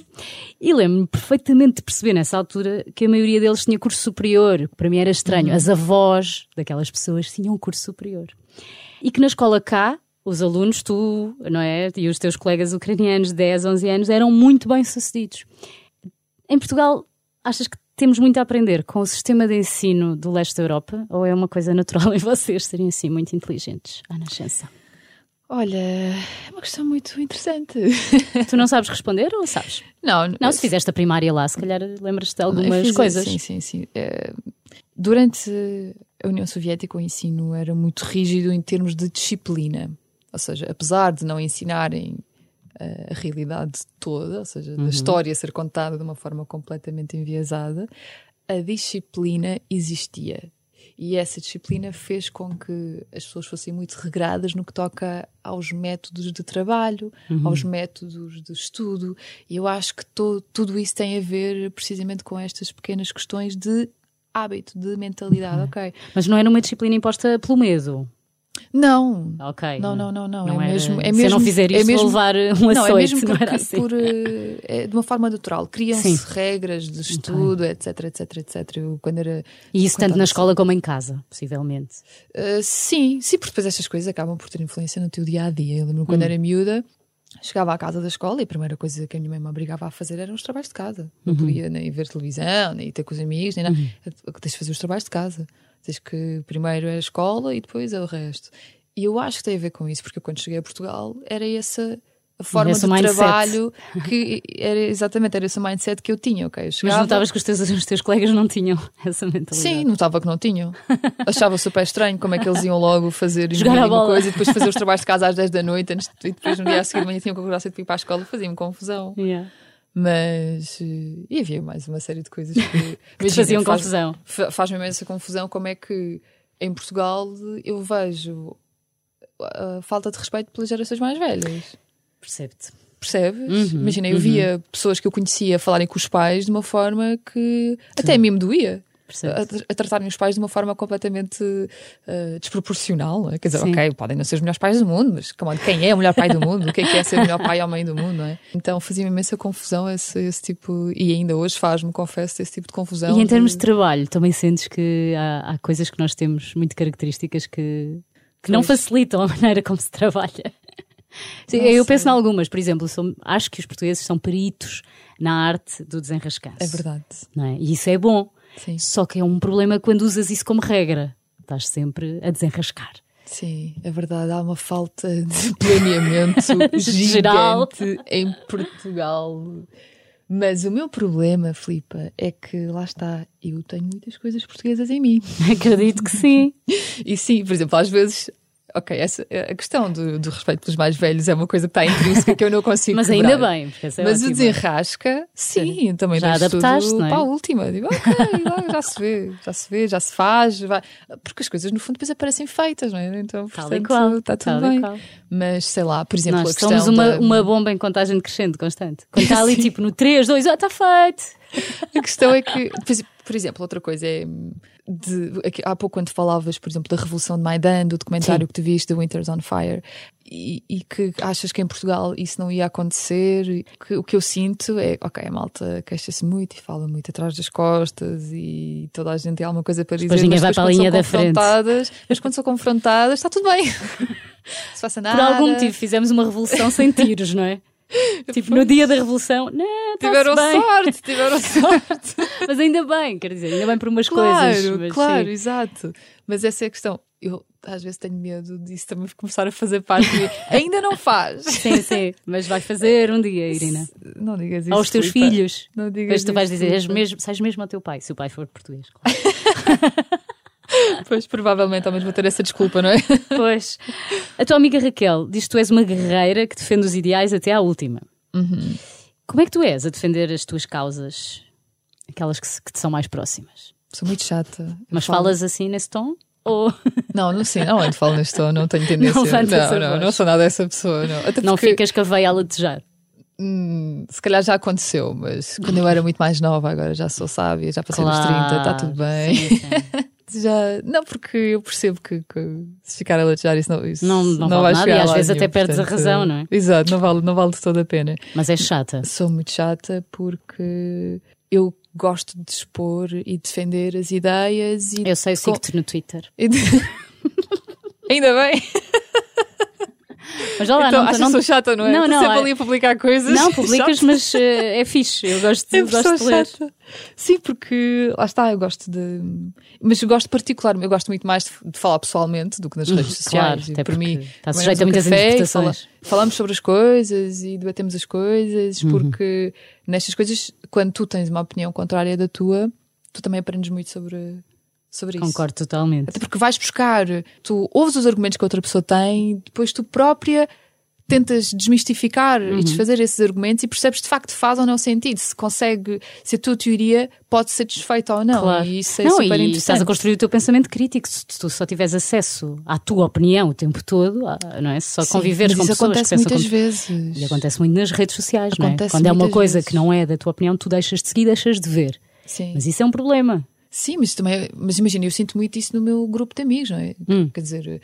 [SPEAKER 2] e lembro-me perfeitamente de perceber nessa altura que a maioria deles tinha curso superior, que para mim era estranho.
[SPEAKER 1] Uhum.
[SPEAKER 2] As avós daquelas pessoas tinham um curso superior. E que na escola cá, os alunos, tu, não é? E os teus colegas ucranianos de 10, 11 anos eram muito bem sucedidos. Em Portugal, achas que temos muito a aprender com o sistema de ensino do leste da Europa? Ou é uma coisa natural em (laughs) vocês serem assim muito inteligentes à nascença?
[SPEAKER 1] Olha, é uma questão muito interessante. (laughs)
[SPEAKER 2] Tu não sabes responder ou sabes?
[SPEAKER 1] não,
[SPEAKER 2] Não, se fizeste a primária lá, se calhar lembras-te de algumas
[SPEAKER 1] fiz-
[SPEAKER 2] coisas.
[SPEAKER 1] Sim, sim, sim. Eh, durante a União Soviética, o ensino era muito rígido em termos de disciplina. Ou seja, apesar de não ensinarem eh, a realidade toda, ou seja, da história ser contada de uma forma completamente enviesada, a disciplina existia. E essa disciplina fez com que as pessoas fossem muito regradas no que toca aos métodos de trabalho, aos métodos de estudo. E eu acho que to- tudo isso tem a ver precisamente com estas pequenas questões de hábito, de mentalidade. Ok.
[SPEAKER 2] Mas não era uma disciplina imposta pelo medo.
[SPEAKER 1] Não.
[SPEAKER 2] Ok.
[SPEAKER 1] Não, não, não, não.
[SPEAKER 2] Não
[SPEAKER 1] é
[SPEAKER 2] era-
[SPEAKER 1] mesmo, é
[SPEAKER 2] se eu
[SPEAKER 1] mesmo,
[SPEAKER 2] não fizer
[SPEAKER 1] é
[SPEAKER 2] isto,
[SPEAKER 1] mesmo,
[SPEAKER 2] levar um
[SPEAKER 1] não, é
[SPEAKER 2] açoite.
[SPEAKER 1] mesmo
[SPEAKER 2] não
[SPEAKER 1] por,
[SPEAKER 2] era assim.
[SPEAKER 1] por, eh, é de uma forma natural. Criam-se regras de estudo, etc, etc, etc. Eu, quando era
[SPEAKER 2] E isso tanto na escola como em casa, possivelmente.
[SPEAKER 1] Uh, sim, sim, porque depois estas coisas acabam por ter influência no teu dia a dia. Eu lembro-me
[SPEAKER 2] Hum.
[SPEAKER 1] quando era miúda, chegava à casa da escola e a primeira coisa que a minha mãe me obrigava a fazer eram os trabalhos de casa. Não
[SPEAKER 2] Uhum.
[SPEAKER 1] podia nem ver televisão, nem ter com os amigos, nem nada. Tens de fazer os trabalhos de casa. Tens que primeiro é a escola e depois é o resto. E eu acho que tem a ver com isso, porque eu, quando cheguei a Portugal era essa a forma de
[SPEAKER 2] mindset.
[SPEAKER 1] trabalho (laughs) que era exatamente era esse mindset que eu tinha, ok? Eu
[SPEAKER 2] Mas
[SPEAKER 1] chegava-
[SPEAKER 2] notavas que os teus, os teus colegas não tinham (laughs) essa mentalidade.
[SPEAKER 1] Sim, notava que não tinham. Achava super estranho como é que eles iam logo fazer (laughs)
[SPEAKER 2] Jogar a
[SPEAKER 1] uma
[SPEAKER 2] bola.
[SPEAKER 1] coisa e depois fazer os trabalhos de casa às 10 da noite antes e depois no dia a seguir de manhã tinham que acordar cedo para ir para a escola fazia-me confusão.
[SPEAKER 2] Yeah.
[SPEAKER 1] Mas eh, e havia mais uma série de coisas que, (laughs)
[SPEAKER 2] Que
[SPEAKER 1] imagina,
[SPEAKER 2] faziam
[SPEAKER 1] faz-
[SPEAKER 2] confusão.
[SPEAKER 1] fa- Faz-me imensa confusão como é que em Portugal eu vejo a falta de respeito pelas gerações mais velhas.
[SPEAKER 2] Percebe-te.
[SPEAKER 1] Percebes?
[SPEAKER 2] Uhum,
[SPEAKER 1] Imagina, eu via pessoas que eu conhecia falarem com os pais de uma forma que até a mim me doía. A, a tratarem os pais de uma forma completamente eh, desproporcional. é? Quer dizer,
[SPEAKER 2] Sim.
[SPEAKER 1] ok, podem não ser os melhores pais do mundo, mas come on, quem é o melhor pai do mundo? O que é que é ser o melhor pai ou mãe do mundo? Não é? Então fazia-me imensa confusão esse, esse tipo, e ainda hoje faz-me, confesso, esse tipo de confusão.
[SPEAKER 2] E em termos
[SPEAKER 1] de-
[SPEAKER 2] de trabalho, também sentes que há, há coisas que nós temos muito características que, que não facilitam a maneira como se trabalha. Sim, eu penso em algumas, por exemplo, sou- acho que os portugueses são peritos na arte do desenrascanço.
[SPEAKER 1] É verdade.
[SPEAKER 2] É? E isso é bom.
[SPEAKER 1] Sim.
[SPEAKER 2] Só que é um problema quando usas isso como regra. Estás sempre a desenrascar.
[SPEAKER 1] Sim, é verdade, há uma falta de (laughs) planeamento (laughs)
[SPEAKER 2] Geral.
[SPEAKER 1] gigante em Portugal. Mas o meu problema, Filipa, é que lá está, eu tenho muitas coisas portuguesas em mim.
[SPEAKER 2] Acredito que sim. (laughs)
[SPEAKER 1] E sim, por exemplo, às vezes, ok, essa, a questão do, do respeito pelos mais velhos é uma coisa que está intrínseca que eu não consigo
[SPEAKER 2] Mas
[SPEAKER 1] quebrar.
[SPEAKER 2] ainda bem, porque essa é
[SPEAKER 1] Mas o
[SPEAKER 2] ótima.
[SPEAKER 1] desenrasca, sim, também
[SPEAKER 2] Já adaptaste,
[SPEAKER 1] tudo
[SPEAKER 2] não é?
[SPEAKER 1] para a última. Digo, ok, (laughs) já se vê, já se vê, já se faz, vai. porque as coisas no fundo depois aparecem feitas, não é? Então, portanto,
[SPEAKER 2] qual.
[SPEAKER 1] está tudo bem. Mas sei lá, por exemplo,
[SPEAKER 2] Nós
[SPEAKER 1] a questão
[SPEAKER 2] somos uma,
[SPEAKER 1] da-
[SPEAKER 2] uma bomba em contagem decrescente, constante. Quando está (laughs) ali, tipo, no 3, 2, ah, está feito. (laughs)
[SPEAKER 1] A questão é que, por exemplo- outra coisa é. De, aqui- há pouco, quando falavas, por exemplo, da Revolução de Maidan, do documentário
[SPEAKER 2] Sim.
[SPEAKER 1] que tu viste, The Winters on Fire, e, e que achas que em Portugal isso não ia acontecer, que, o que eu sinto é, ok, a malta queixa-se muito e fala muito atrás das costas e toda a gente tem alguma coisa para dizer.
[SPEAKER 2] Depois ninguém
[SPEAKER 1] mas
[SPEAKER 2] vai para a linha
[SPEAKER 1] são
[SPEAKER 2] da frente.
[SPEAKER 1] confrontadas- Mas quando são confrontadas, está tudo bem. (laughs) Se faça nada.
[SPEAKER 2] Por algum motivo fizemos uma revolução sem tiros, não é? (laughs) Tipo, no dia da revolução, não,
[SPEAKER 1] Tiveram
[SPEAKER 2] bem.
[SPEAKER 1] sorte, tiveram (laughs) sorte. (laughs)
[SPEAKER 2] Mas ainda bem, quer dizer, ainda bem por umas
[SPEAKER 1] Claro,
[SPEAKER 2] coisas. Mas,
[SPEAKER 1] claro,
[SPEAKER 2] sim.
[SPEAKER 1] exato. Mas essa é a questão. Eu às vezes tenho medo disso também começar a fazer parte. Ainda não faz.
[SPEAKER 2] Sim, sim, mas vai fazer um dia, Irina.
[SPEAKER 1] Não digas isso.
[SPEAKER 2] Aos teus filhos.
[SPEAKER 1] Não digas
[SPEAKER 2] Depois tu vais dizer, és mesmo, sais mesmo ao teu pai, se o pai for português. Claro. (laughs)
[SPEAKER 1] Pois provavelmente ao mesmo vou ter essa desculpa, não é? (laughs)
[SPEAKER 2] Pois. A tua amiga Raquel diz que tu és uma guerreira que defende os ideais até à última.
[SPEAKER 1] Uhum.
[SPEAKER 2] Como é que tu és a defender as tuas causas? Aquelas que, se- que te são mais próximas.
[SPEAKER 1] Sou muito chata. Eu
[SPEAKER 2] Mas
[SPEAKER 1] falo-
[SPEAKER 2] falas assim nesse tom? Ou (laughs)
[SPEAKER 1] Não, não sei. Não, eu falo neste tom, não tenho tendência.
[SPEAKER 2] Não
[SPEAKER 1] não, não, não sou nada dessa pessoa, não. Até
[SPEAKER 2] não
[SPEAKER 1] porque,
[SPEAKER 2] ficas com a veia a latejar?
[SPEAKER 1] hum, se calhar já aconteceu, mas quando eu era muito mais nova, agora já sou sábia, já passei dos 30, está tudo bem.
[SPEAKER 2] Sim, sim.
[SPEAKER 1] Já, não, porque eu percebo que, que se ficar a latejar isso não, isso
[SPEAKER 2] Não- não vale
[SPEAKER 1] vai
[SPEAKER 2] nada e
[SPEAKER 1] a
[SPEAKER 2] às vezes até
[SPEAKER 1] nenhum,
[SPEAKER 2] perdes a
[SPEAKER 1] portanto,
[SPEAKER 2] razão, não é?
[SPEAKER 1] Exato, não vale, não vale de toda a pena.
[SPEAKER 2] Mas és chata.
[SPEAKER 1] Sou muito chata porque eu gosto de expor e defender as ideias e
[SPEAKER 2] Eu sei, eu
[SPEAKER 1] Com-
[SPEAKER 2] sigo-te no Twitter. (laughs)
[SPEAKER 1] Ainda bem.
[SPEAKER 2] Mas já lá,
[SPEAKER 1] então,
[SPEAKER 2] não,
[SPEAKER 1] achas
[SPEAKER 2] não,
[SPEAKER 1] chata, não é?
[SPEAKER 2] Não, não,
[SPEAKER 1] sempre
[SPEAKER 2] é-
[SPEAKER 1] ali a publicar coisas.
[SPEAKER 2] não publicas, mas eh, é fixe. Eu gosto,
[SPEAKER 1] É
[SPEAKER 2] gosto de ler.
[SPEAKER 1] chata. Sim, porque lá está, eu gosto de. Mas eu gosto particular, eu gosto muito mais de, de falar pessoalmente do que nas redes
[SPEAKER 2] Hum, claro,
[SPEAKER 1] sociais. E
[SPEAKER 2] até
[SPEAKER 1] por mim,
[SPEAKER 2] está sujeito a muitas
[SPEAKER 1] café
[SPEAKER 2] interpretações.
[SPEAKER 1] fala- falamos sobre as coisas e debatemos as coisas,
[SPEAKER 2] Uhum.
[SPEAKER 1] porque nestas coisas, quando tu tens uma opinião contrária da tua, tu também aprendes muito sobre, sobre isso.
[SPEAKER 2] Concordo totalmente.
[SPEAKER 1] Até porque vais buscar, tu ouves os argumentos que a outra pessoa tem, depois tu própria tentas desmistificar
[SPEAKER 2] Uhum.
[SPEAKER 1] e desfazer esses argumentos e percebes de facto faz ou não sentido, se consegue, se a tua teoria pode ser desfeita ou não.
[SPEAKER 2] Claro.
[SPEAKER 1] E isso é
[SPEAKER 2] não,
[SPEAKER 1] super interessante.
[SPEAKER 2] estás a construir o teu pensamento crítico. Se tu só tiveres acesso à tua opinião o tempo todo, ah, não é? Se só
[SPEAKER 1] Sim,
[SPEAKER 2] conviveres com
[SPEAKER 1] isso
[SPEAKER 2] pessoas que
[SPEAKER 1] acontece muitas
[SPEAKER 2] como...
[SPEAKER 1] vezes.
[SPEAKER 2] E acontece muito nas redes sociais, não é?
[SPEAKER 1] Acontece
[SPEAKER 2] Quando é uma coisa
[SPEAKER 1] vezes.
[SPEAKER 2] que não é da tua opinião, tu deixas de seguir, deixas de ver.
[SPEAKER 1] Sim.
[SPEAKER 2] Mas isso é um problema.
[SPEAKER 1] Sim, mas também, mas imagina, eu sinto muito isso no meu grupo de amigos, não é?
[SPEAKER 2] Hum.
[SPEAKER 1] Quer dizer,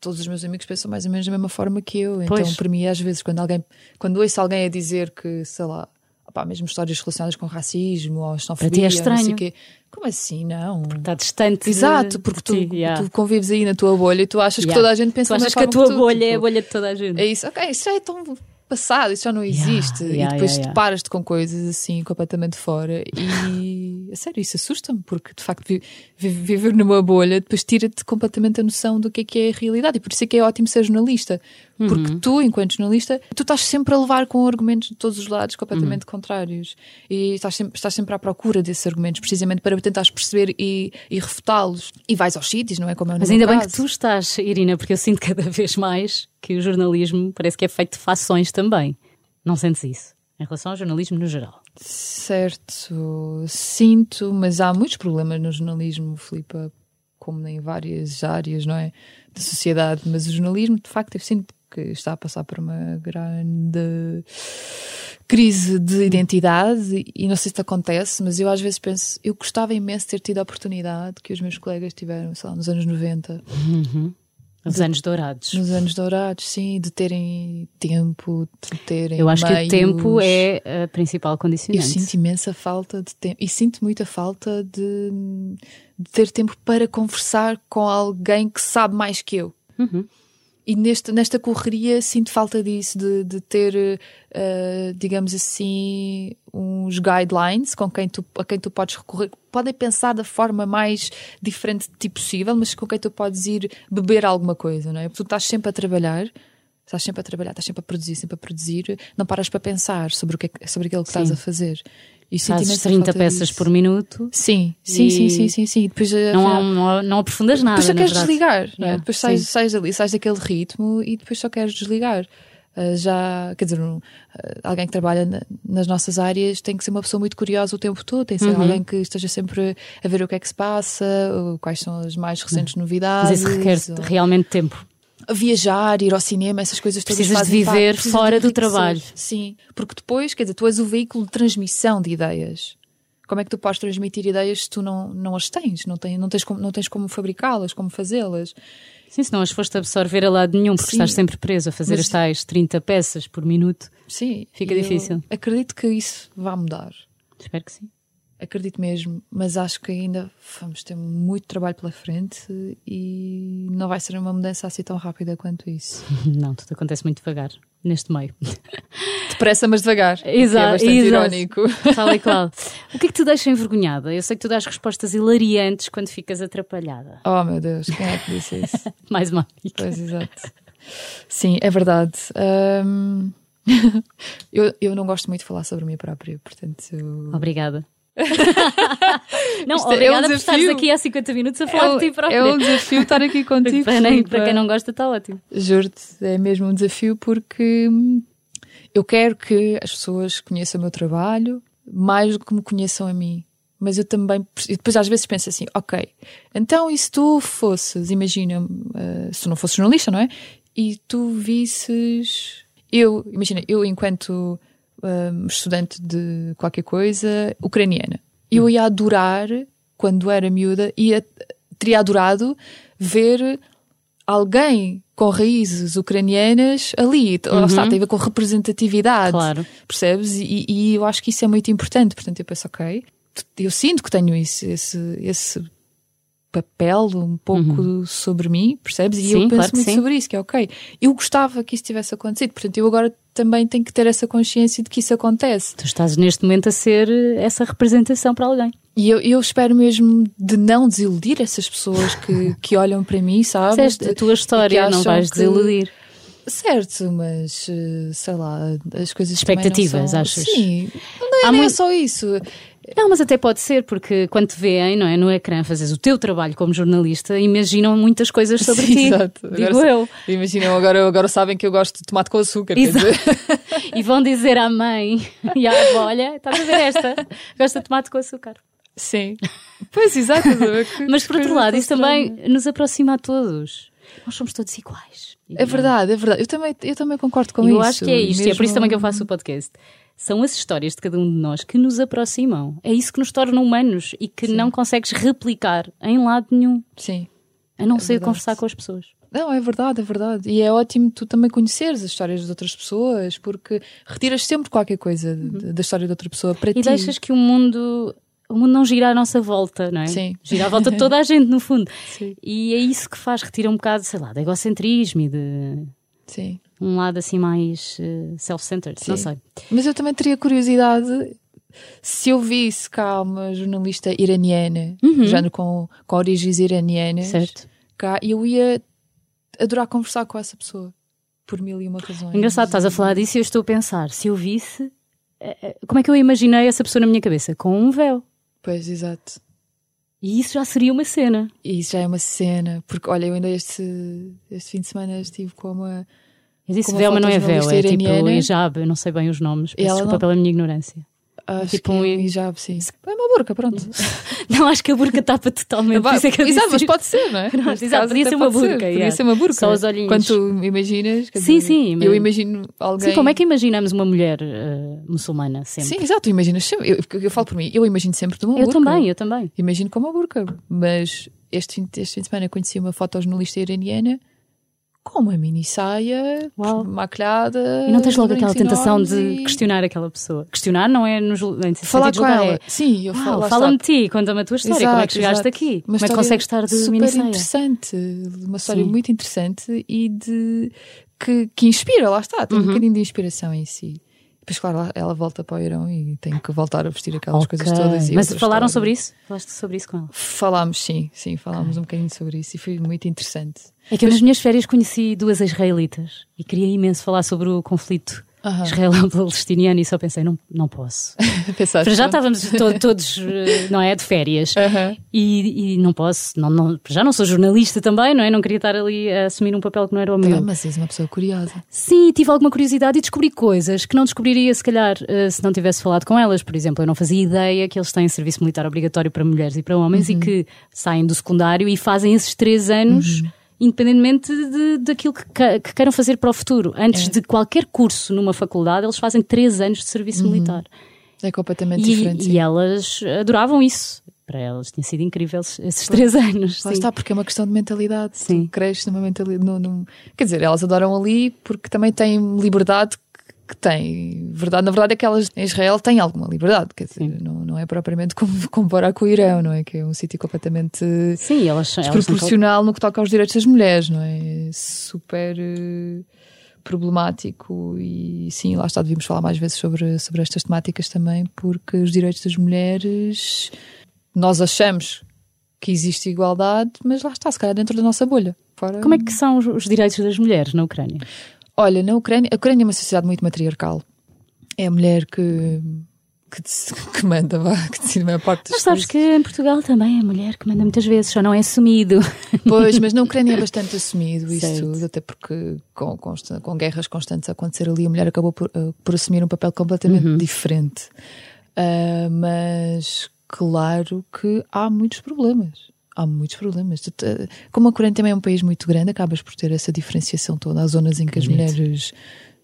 [SPEAKER 1] todos os meus amigos pensam mais ou menos da mesma forma que eu.
[SPEAKER 2] Pois.
[SPEAKER 1] Então, para mim, às vezes, quando alguém, quando ouço alguém a dizer que, sei lá, opá, mesmo histórias relacionadas com racismo ou xenofobia,
[SPEAKER 2] Para ti é
[SPEAKER 1] ou não sei
[SPEAKER 2] estranho.
[SPEAKER 1] o quê, como assim? Não.
[SPEAKER 2] Está distante.
[SPEAKER 1] Exato, porque tu,
[SPEAKER 2] ti, yeah.
[SPEAKER 1] tu convives aí na tua bolha e tu achas que
[SPEAKER 2] Yeah.
[SPEAKER 1] toda a gente pensa
[SPEAKER 2] Tu achas que a tua
[SPEAKER 1] tu,
[SPEAKER 2] bolha é a
[SPEAKER 1] tipo,
[SPEAKER 2] bolha de toda a gente.
[SPEAKER 1] é isso, ok, isso já é tão passado, isso já não
[SPEAKER 2] Yeah,
[SPEAKER 1] existe.
[SPEAKER 2] yeah,
[SPEAKER 1] e depois
[SPEAKER 2] yeah, yeah.
[SPEAKER 1] deparas-te com coisas assim completamente fora. E a sério, isso assusta-me, porque de facto vi- vi- viver numa bolha depois tira-te completamente a noção do que é que é a realidade. E por isso é que é ótimo ser jornalista. Porque
[SPEAKER 2] Uhum.
[SPEAKER 1] tu, enquanto jornalista, tu estás sempre a levar com argumentos de todos os lados completamente
[SPEAKER 2] Uhum.
[SPEAKER 1] contrários. E estás sempre, estás sempre à procura desses argumentos, precisamente para tentares perceber e, e refutá-los. E vais aos sítios, não é? Como é
[SPEAKER 2] Mas ainda bem que
[SPEAKER 1] caso.
[SPEAKER 2] tu estás, Irina, porque eu sinto cada (laughs) vez mais que o jornalismo parece que é feito de fações também. Não sentes isso? Em relação ao jornalismo no geral.
[SPEAKER 1] Certo, sinto, mas há muitos problemas no jornalismo, Filipa, como em várias áreas, não é? Da sociedade, mas o jornalismo, de facto, eu sinto que está a passar por uma grande crise de identidade e não sei se acontece, mas eu às vezes penso, eu gostava imenso de ter tido a oportunidade que os meus colegas tiveram, sei lá, nos anos 90,
[SPEAKER 2] Os anos dourados.
[SPEAKER 1] nos anos dourados, sim, de terem tempo, de terem
[SPEAKER 2] Eu acho que o
[SPEAKER 1] meios.
[SPEAKER 2] tempo é a principal
[SPEAKER 1] Eu
[SPEAKER 2] condicionante.
[SPEAKER 1] sinto imensa falta de tempo e sinto muita falta de, de ter tempo para conversar com alguém que sabe mais que eu.
[SPEAKER 2] Uhum.
[SPEAKER 1] E neste, nesta correria sinto falta disso, de, de ter, uh, digamos assim, uns guidelines com quem tu, a quem tu podes recorrer. Podem pensar da forma mais diferente de ti possível, mas com quem tu podes ir beber alguma coisa, não é? Porque tu estás sempre a trabalhar. Estás sempre a trabalhar, estás sempre a produzir, sempre a produzir, não paras para pensar sobre, o que é, sobre aquilo que
[SPEAKER 2] Sim.
[SPEAKER 1] estás a fazer. E
[SPEAKER 2] Fazes
[SPEAKER 1] imensa
[SPEAKER 2] 30
[SPEAKER 1] falta
[SPEAKER 2] peças
[SPEAKER 1] disso.
[SPEAKER 2] por minuto.
[SPEAKER 1] Sim, sim, sim, sim, sim, sim. Depois, eh,
[SPEAKER 2] Não, não, não aprofundas nada.
[SPEAKER 1] depois só queres desligar, é?
[SPEAKER 2] Yeah,
[SPEAKER 1] depois sais, sais dali, sais daquele ritmo e depois só queres desligar. Uh, já, quer dizer, um, uh, alguém que trabalha na- nas nossas áreas tem que ser uma pessoa muito curiosa o tempo todo, tem que ser
[SPEAKER 2] Uhum.
[SPEAKER 1] alguém que esteja sempre a ver o que é que se passa, quais são as mais recentes novidades.
[SPEAKER 2] Mas isso requer
[SPEAKER 1] ou-
[SPEAKER 2] realmente tempo.
[SPEAKER 1] Viajar, ir ao cinema, essas coisas todas
[SPEAKER 2] Precisas de viver
[SPEAKER 1] precisas
[SPEAKER 2] fora
[SPEAKER 1] de
[SPEAKER 2] do trabalho.
[SPEAKER 1] Sim, porque depois, quer dizer, tu és o veículo de transmissão de ideias. Como é que tu podes transmitir ideias se tu não, não as tens? Não, tens, não tens como, não tens como fabricá-las, como fazê-las?
[SPEAKER 2] Sim, se não as foste absorver a lado nenhum, porque
[SPEAKER 1] Sim.
[SPEAKER 2] estás sempre preso a fazer
[SPEAKER 1] Mas-
[SPEAKER 2] as tais 30 peças por minuto.
[SPEAKER 1] Sim.
[SPEAKER 2] Fica difícil.
[SPEAKER 1] Acredito que isso vá mudar.
[SPEAKER 2] Espero que sim.
[SPEAKER 1] Acredito mesmo, mas acho que ainda vamos ter muito trabalho pela frente e não vai ser uma mudança assim tão rápida quanto isso. (laughs)
[SPEAKER 2] Não, tudo acontece muito devagar neste meio. (laughs)
[SPEAKER 1] Depressa, mas devagar.
[SPEAKER 2] Exato,
[SPEAKER 1] é bastante
[SPEAKER 2] exato.
[SPEAKER 1] irónico. (laughs)
[SPEAKER 2] Tal e qual. O que é que te deixa envergonhada? Eu sei que tu dás respostas hilariantes quando ficas atrapalhada.
[SPEAKER 1] Oh meu Deus, quem é que disse isso?
[SPEAKER 2] Mais uma.
[SPEAKER 1] Pois, exato. Sim, é verdade. Ahm, eu, eu não gosto muito de falar sobre mim própria, portanto.
[SPEAKER 2] Obrigada. (laughs) não,
[SPEAKER 1] Isto é
[SPEAKER 2] obrigada
[SPEAKER 1] um
[SPEAKER 2] por estares aqui há 50 minutos a falar de ti própria.
[SPEAKER 1] é um desafio estar aqui (laughs) contigo.
[SPEAKER 2] para, nem- para quem não gosta, está ótimo.
[SPEAKER 1] Juro-te, é mesmo um desafio porque eu quero que as pessoas conheçam o meu trabalho mais do que me conheçam a mim. Mas eu também, e depois às vezes penso assim, ok, então e se tu fosses, imagina, eh, se tu não fosses jornalista, não é? E tu visses, eu, imagina, eu enquanto hum, estudante de qualquer coisa, ucraniana, eu ia adorar, quando era miúda, ia, teria adorado ver alguém com raízes ucranianas ali. Lá está, tem a ver com representatividade.
[SPEAKER 2] Claro.
[SPEAKER 1] Percebes? E, e eu acho que isso é muito importante. Portanto, eu penso, ok, eu sinto que tenho isso, esse, esse papel um pouco sobre mim, percebes? E
[SPEAKER 2] Uhum. Sim,
[SPEAKER 1] eu penso
[SPEAKER 2] claro
[SPEAKER 1] muito
[SPEAKER 2] sim.
[SPEAKER 1] sobre isso, que é ok. Eu gostava que isso tivesse acontecido. Portanto, eu agora também tenho que ter essa consciência de que isso acontece.
[SPEAKER 2] Tu estás neste momento a ser essa representação para alguém.
[SPEAKER 1] E eu, eu espero mesmo de não desiludir essas pessoas que, (laughs) que olham para mim, sabes?
[SPEAKER 2] A tua história, não vais
[SPEAKER 1] que-
[SPEAKER 2] desiludir.
[SPEAKER 1] Certo, mas eh, sei lá, as coisas
[SPEAKER 2] Expectativas,
[SPEAKER 1] são...
[SPEAKER 2] achas?
[SPEAKER 1] Sim, não,
[SPEAKER 2] Há
[SPEAKER 1] nem é
[SPEAKER 2] muito-
[SPEAKER 1] só isso.
[SPEAKER 2] Não, mas até pode ser, porque quando te veem, não é, no ecrã, fazes o teu trabalho como jornalista, imaginam muitas coisas sobre (laughs)
[SPEAKER 1] Sim,
[SPEAKER 2] ti.
[SPEAKER 1] exato.
[SPEAKER 2] Digo
[SPEAKER 1] Agora,
[SPEAKER 2] eu.
[SPEAKER 1] Imaginam, agora, agora sabem que eu gosto de tomate com açúcar. quer
[SPEAKER 2] Exato.
[SPEAKER 1] dizer. (laughs)
[SPEAKER 2] E vão dizer à mãe e à avó: Olha, estás a ver esta? Gosta de tomate com açúcar.
[SPEAKER 1] Sim. Pois, exato.
[SPEAKER 2] Mas por outro lado, isso também nos aproxima a todos. Nós somos todos iguais.
[SPEAKER 1] É verdade, é verdade. Eu também, eu também concordo com
[SPEAKER 2] eu
[SPEAKER 1] isso.
[SPEAKER 2] acho que é isto, e é por isso
[SPEAKER 1] Mesmo-
[SPEAKER 2] também que eu faço o podcast. São as histórias de cada um de nós que nos aproximam. É isso que nos torna humanos e que não consegues replicar em lado nenhum,
[SPEAKER 1] Sim.
[SPEAKER 2] a não ser
[SPEAKER 1] verdade.
[SPEAKER 2] conversar com as pessoas.
[SPEAKER 1] Não, é verdade, é verdade. E é ótimo tu também conheceres as histórias das outras pessoas, porque retiras sempre qualquer coisa de- da história de outra pessoa para
[SPEAKER 2] E
[SPEAKER 1] ti.
[SPEAKER 2] deixas que o mundo, o mundo não gira à nossa volta, não é?
[SPEAKER 1] Sim.
[SPEAKER 2] Gira à volta de toda a gente, no fundo. (laughs)
[SPEAKER 1] Sim.
[SPEAKER 2] E é isso que faz, retira um bocado, sei lá, de egocentrismo e de
[SPEAKER 1] Sim.
[SPEAKER 2] Um lado assim mais eh, self-centered, não sei.
[SPEAKER 1] Mas eu também teria curiosidade se eu visse cá uma jornalista iraniana, já com, com origens iranianas,
[SPEAKER 2] Certo.
[SPEAKER 1] cá, eu ia adorar conversar com essa pessoa. Por mil e uma razões.
[SPEAKER 2] Engraçado, estás a falar disso e eu estou a pensar, se eu visse, eh, eh, como é que eu imaginei essa pessoa na minha cabeça? Com um véu.
[SPEAKER 1] Pois, exato.
[SPEAKER 2] E isso já seria uma cena.
[SPEAKER 1] E isso já é uma cena, porque olha, eu ainda este, este fim de semana estive com uma.
[SPEAKER 2] Eu
[SPEAKER 1] Com uma
[SPEAKER 2] véu, mas não é véu,
[SPEAKER 1] fotojornalista
[SPEAKER 2] é tipo
[SPEAKER 1] iraniana.
[SPEAKER 2] hijab, eu não sei bem os nomes, peço desculpa
[SPEAKER 1] não-
[SPEAKER 2] pela minha ignorância.
[SPEAKER 1] Acho
[SPEAKER 2] Tipo
[SPEAKER 1] que
[SPEAKER 2] um
[SPEAKER 1] é
[SPEAKER 2] hi-
[SPEAKER 1] hijab, sim. É uma burca, pronto. (laughs)
[SPEAKER 2] Não, acho que a burca tapa totalmente. por isso é que eu
[SPEAKER 1] exato,
[SPEAKER 2] disse
[SPEAKER 1] mas pode ser, não é?
[SPEAKER 2] Pronto, exato,
[SPEAKER 1] caso
[SPEAKER 2] podia ser uma burca,
[SPEAKER 1] Podia
[SPEAKER 2] yeah.
[SPEAKER 1] ser uma burca.
[SPEAKER 2] Só os olhinhos.
[SPEAKER 1] Quando tu imaginas.
[SPEAKER 2] Sim,
[SPEAKER 1] dizer,
[SPEAKER 2] sim, mas-
[SPEAKER 1] Eu imagino alguém.
[SPEAKER 2] Sim, como é que imaginamos uma mulher eh, muçulmana sempre?
[SPEAKER 1] Sim, exato, imaginas sempre. Eu, eu, eu falo por mim, eu imagino sempre de uma
[SPEAKER 2] eu
[SPEAKER 1] burca.
[SPEAKER 2] também, eu também.
[SPEAKER 1] Imagino como uma burca. Mas este fim, este fim de semana conheci uma fotojornalista iraniana com uma mini saia,
[SPEAKER 2] Uau.
[SPEAKER 1] maquilhada.
[SPEAKER 2] E não tens logo aquela tentação de
[SPEAKER 1] e-
[SPEAKER 2] questionar aquela pessoa. Questionar não é no jul- em
[SPEAKER 1] Falar com ela.
[SPEAKER 2] é,
[SPEAKER 1] Sim, eu falo.
[SPEAKER 2] fala-me de ti, conta-me a tua história, como é que chegaste
[SPEAKER 1] Exato,
[SPEAKER 2] aqui?
[SPEAKER 1] exato. Uma
[SPEAKER 2] como é que consegues estar de
[SPEAKER 1] super
[SPEAKER 2] mini saia?
[SPEAKER 1] interessante, uma história
[SPEAKER 2] Sim.
[SPEAKER 1] muito interessante e de que, que inspira, lá está, tem
[SPEAKER 2] Uhum.
[SPEAKER 1] um bocadinho de inspiração em si. Depois, claro, ela- volta para o Irão e tem que voltar a vestir aquelas
[SPEAKER 2] Ok.
[SPEAKER 1] coisas todas.
[SPEAKER 2] Mas falaram
[SPEAKER 1] história.
[SPEAKER 2] sobre isso? Falaste sobre isso com ela?
[SPEAKER 1] Falámos, sim, sim, falámos um bocadinho sobre isso e foi muito interessante.
[SPEAKER 2] É que eu nas minhas férias conheci duas israelitas e queria imenso falar sobre o conflito
[SPEAKER 1] Aham.
[SPEAKER 2] israelo-palestiniano e só pensei, não, não posso. (laughs)
[SPEAKER 1] Pensaste?
[SPEAKER 2] Já estávamos to- (laughs) todos, eh, não é, de férias
[SPEAKER 1] Aham.
[SPEAKER 2] e, e não posso, não, não, já não sou jornalista também, não é? Não queria estar ali a assumir um papel que não era o meu.
[SPEAKER 1] Ah, mas és uma pessoa curiosa.
[SPEAKER 2] Sim, tive alguma curiosidade e descobri coisas que não descobriria, se calhar, eh, se não tivesse falado com elas. Por exemplo, eu não fazia ideia que eles têm serviço militar obrigatório para mulheres e para homens
[SPEAKER 1] Uhum.
[SPEAKER 2] e que saem do secundário e fazem esses três anos.
[SPEAKER 1] Uhum.
[SPEAKER 2] Independentemente de, daquilo que, que- que queiram fazer para o futuro. Antes
[SPEAKER 1] É.
[SPEAKER 2] de qualquer curso numa faculdade, eles fazem três anos de serviço militar.
[SPEAKER 1] É completamente
[SPEAKER 2] E,
[SPEAKER 1] Uhum. diferente.
[SPEAKER 2] e
[SPEAKER 1] sim.
[SPEAKER 2] elas adoravam isso. Para elas tinha sido incrível esses três anos.
[SPEAKER 1] Lá
[SPEAKER 2] sim.
[SPEAKER 1] está, porque é uma questão de mentalidade.
[SPEAKER 2] Sim.
[SPEAKER 1] Tu cresces numa mentalidade. num- num- Quer dizer, elas adoram ali porque também têm liberdade que- têm. Verdade, na verdade é que elas em Israel têm alguma liberdade. Quer dizer, não, não é propriamente como (laughs) comparar com o Irão, não é? Que é um sítio completamente
[SPEAKER 2] Sim, elas, elas
[SPEAKER 1] desproporcional no que toca aos direitos das mulheres, não é? Super eh, problemático e sim, lá está, devíamos falar mais vezes sobre, sobre estas temáticas também, porque os direitos das mulheres nós achamos que existe igualdade, mas lá está, se calhar dentro da nossa bolha. Fora...
[SPEAKER 2] Como é que são os- os direitos das mulheres na Ucrânia?
[SPEAKER 1] Olha, na Ucrânia, a Ucrânia é uma sociedade muito matriarcal. É a mulher que, que, que manda, vá, que decide a maior parte das
[SPEAKER 2] Mas sabes
[SPEAKER 1] coisas.
[SPEAKER 2] que em Portugal também é a mulher que manda muitas vezes, só não é assumido.
[SPEAKER 1] Pois, (laughs) mas na Ucrânia é bastante assumido isso
[SPEAKER 2] Certo.
[SPEAKER 1] tudo, até porque com, consta- com guerras constantes a acontecer ali, a mulher acabou por, eh, por assumir um papel completamente
[SPEAKER 2] Uhum.
[SPEAKER 1] diferente. Ah, mas claro que há muitos problemas. Há muitos problemas. Te- Como a Ucrânia também é um país muito grande, acabas por ter essa diferenciação toda. Há zonas em que as mulheres,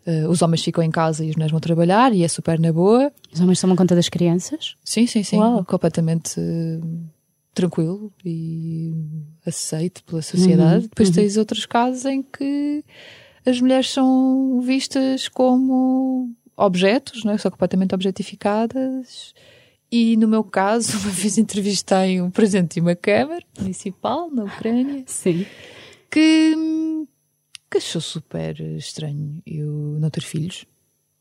[SPEAKER 1] eh, os homens ficam em casa e as mulheres vão trabalhar e é super na boa.
[SPEAKER 2] Os homens tomam conta das crianças?
[SPEAKER 1] Sim, sim, sim.
[SPEAKER 2] Uau.
[SPEAKER 1] Completamente eh, tranquilo e aceito pela sociedade. Depois tens outros casos em que as mulheres são vistas como objetos, não é? São completamente objetificadas. E no meu caso, (laughs) uma vez entrevistei um presidente de uma Câmara Municipal na Ucrânia
[SPEAKER 2] Sim.
[SPEAKER 1] que, que achou super estranho eu não ter filhos.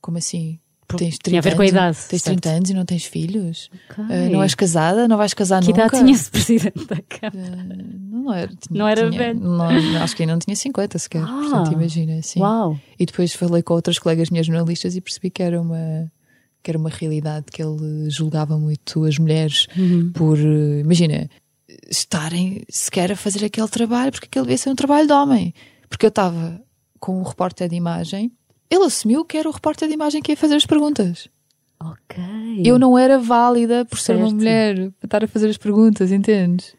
[SPEAKER 1] Como assim? Tens 30
[SPEAKER 2] Tinha a ver com a idade,
[SPEAKER 1] Tens
[SPEAKER 2] certo.
[SPEAKER 1] 30 anos e não tens filhos?
[SPEAKER 2] Ok.
[SPEAKER 1] Ah, não és casada? Não vais casar
[SPEAKER 2] Que
[SPEAKER 1] nunca?
[SPEAKER 2] idade tinha esse presidente da Câmara?
[SPEAKER 1] Ah, não era. tinha-
[SPEAKER 2] Não era
[SPEAKER 1] tinha-
[SPEAKER 2] velho?
[SPEAKER 1] não, acho que ainda não tinha 50 sequer.
[SPEAKER 2] Ah.
[SPEAKER 1] Portanto, imagina. Sim.
[SPEAKER 2] Uau!
[SPEAKER 1] E depois falei com outras colegas minhas jornalistas e percebi que era uma que era uma realidade que ele julgava muito as mulheres
[SPEAKER 2] Uhum.
[SPEAKER 1] por, eh, imagina, estarem sequer a fazer aquele trabalho, porque aquele devia ser um trabalho de homem. Porque eu estava com um repórter de imagem, ele assumiu que era o repórter de imagem que ia fazer as perguntas.
[SPEAKER 2] Ok.
[SPEAKER 1] Eu não era válida por ser uma
[SPEAKER 2] Certo.
[SPEAKER 1] mulher, para estar a fazer as perguntas, entendes?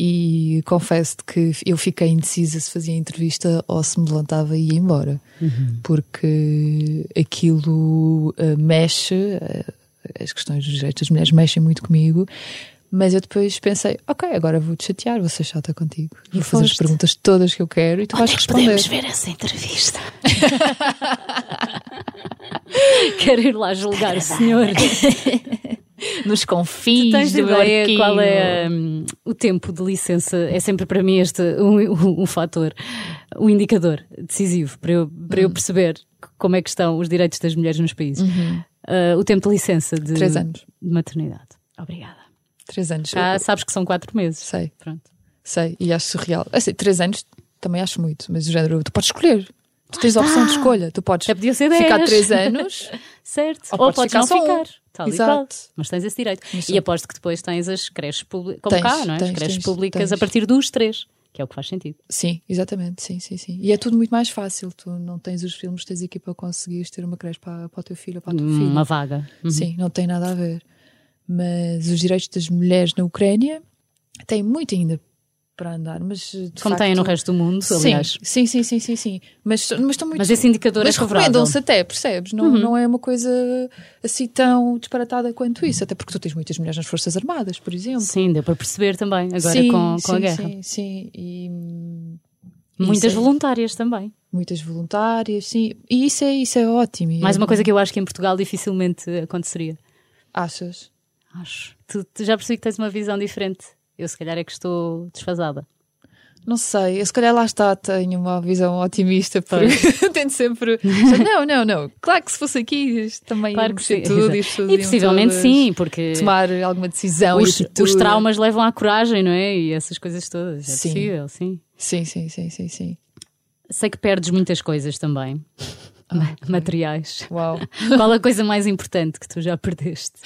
[SPEAKER 1] E confesso-te que eu fiquei indecisa se fazia entrevista ou se me levantava e ia embora. Porque aquilo eh, mexe, eh, as questões dos direitos das mulheres mexem muito comigo. Mas eu depois pensei, ok, agora vou-te chatear, vou ser chata contigo. Vou fazer as perguntas todas que eu quero e tu vais
[SPEAKER 2] Onde é que
[SPEAKER 1] responder.
[SPEAKER 2] podemos ver essa entrevista? (laughs) Quero ir lá julgar o senhor.
[SPEAKER 1] Nos confins
[SPEAKER 2] Tens
[SPEAKER 1] do
[SPEAKER 2] ideia qual é hum, o tempo de licença? É sempre para mim este um, um, um fator, um indicador decisivo para eu, para
[SPEAKER 1] Hum.
[SPEAKER 2] eu perceber como é que estão os direitos das mulheres nos países. Ah, o tempo de licença de,
[SPEAKER 1] Uhum. Três anos.
[SPEAKER 2] de maternidade. Obrigada.
[SPEAKER 1] Três anos.
[SPEAKER 2] Cá sabes que são quatro meses.
[SPEAKER 1] Sei.
[SPEAKER 2] Pronto.
[SPEAKER 1] Sei, e acho surreal. Assim, três anos também acho muito, mas o género, tu podes escolher. Tu tens a opção de escolha. Tu podes
[SPEAKER 2] podia ser
[SPEAKER 1] ficar
[SPEAKER 2] dez.
[SPEAKER 1] três (laughs) anos.
[SPEAKER 2] Certo.
[SPEAKER 1] Ou
[SPEAKER 2] Ou,
[SPEAKER 1] podes
[SPEAKER 2] podes
[SPEAKER 1] ficar
[SPEAKER 2] não
[SPEAKER 1] só um.
[SPEAKER 2] ficar. Tal e
[SPEAKER 1] Exato.
[SPEAKER 2] qual. Mas tens esse direito.
[SPEAKER 1] Mas
[SPEAKER 2] E aposto que depois tens as creches públicas, como
[SPEAKER 1] Tens,
[SPEAKER 2] cá, não é?
[SPEAKER 1] tens,
[SPEAKER 2] as creches
[SPEAKER 1] tens,
[SPEAKER 2] públicas a partir dos três, que é o que faz sentido.
[SPEAKER 1] Sim, exatamente. Sim, sim, sim. E é tudo muito mais fácil. Tu não tens os filmes, tens aqui para conseguires ter uma creche para, para o teu filho ou para a tua filha.
[SPEAKER 2] Uma vaga. Uhum.
[SPEAKER 1] Sim, não tem nada a ver. Mas os direitos das mulheres na Ucrânia têm muito ainda para andar, mas de
[SPEAKER 2] Como
[SPEAKER 1] facto,
[SPEAKER 2] têm no resto do mundo, aliás.
[SPEAKER 1] Sim, sim, sim, sim, sim. Mas, mas estão muito
[SPEAKER 2] Mas esse indicador
[SPEAKER 1] mas
[SPEAKER 2] é
[SPEAKER 1] recomendam-se até, percebes? Não,
[SPEAKER 2] Uhum.
[SPEAKER 1] não é uma coisa assim tão disparatada quanto isso, até porque tu tens muitas mulheres nas Forças Armadas, por exemplo.
[SPEAKER 2] Sim, deu para perceber também, agora com, com a guerra.
[SPEAKER 1] Sim, sim. E,
[SPEAKER 2] Muitas
[SPEAKER 1] é-
[SPEAKER 2] voluntárias também.
[SPEAKER 1] Muitas voluntárias, sim. E isso é, isso é ótimo.
[SPEAKER 2] Mais
[SPEAKER 1] é-
[SPEAKER 2] uma coisa que eu acho que em Portugal dificilmente aconteceria.
[SPEAKER 1] Achas?
[SPEAKER 2] Acho. Tu, tu já percebi que tens uma visão diferente. Eu, se calhar, é que estou desfasada.
[SPEAKER 1] Não sei, eu se calhar lá está, tenho uma visão otimista, porque (laughs) tento sempre. Não, não, não. Claro que se fosse aqui, também
[SPEAKER 2] Claro que sim.
[SPEAKER 1] tudo (laughs)
[SPEAKER 2] exato.
[SPEAKER 1] e,
[SPEAKER 2] possivelmente sim, porque
[SPEAKER 1] Tomar alguma decisão.
[SPEAKER 2] os, os traumas levam à coragem, não é? E essas coisas todas. É
[SPEAKER 1] Sim.
[SPEAKER 2] possível, sim.
[SPEAKER 1] Sim, sim, sim, sim, sim.
[SPEAKER 2] Sei que perdes muitas coisas também. Ma- (laughs) Materiais.
[SPEAKER 1] Uau.
[SPEAKER 2] Qual a coisa mais importante que tu já perdeste?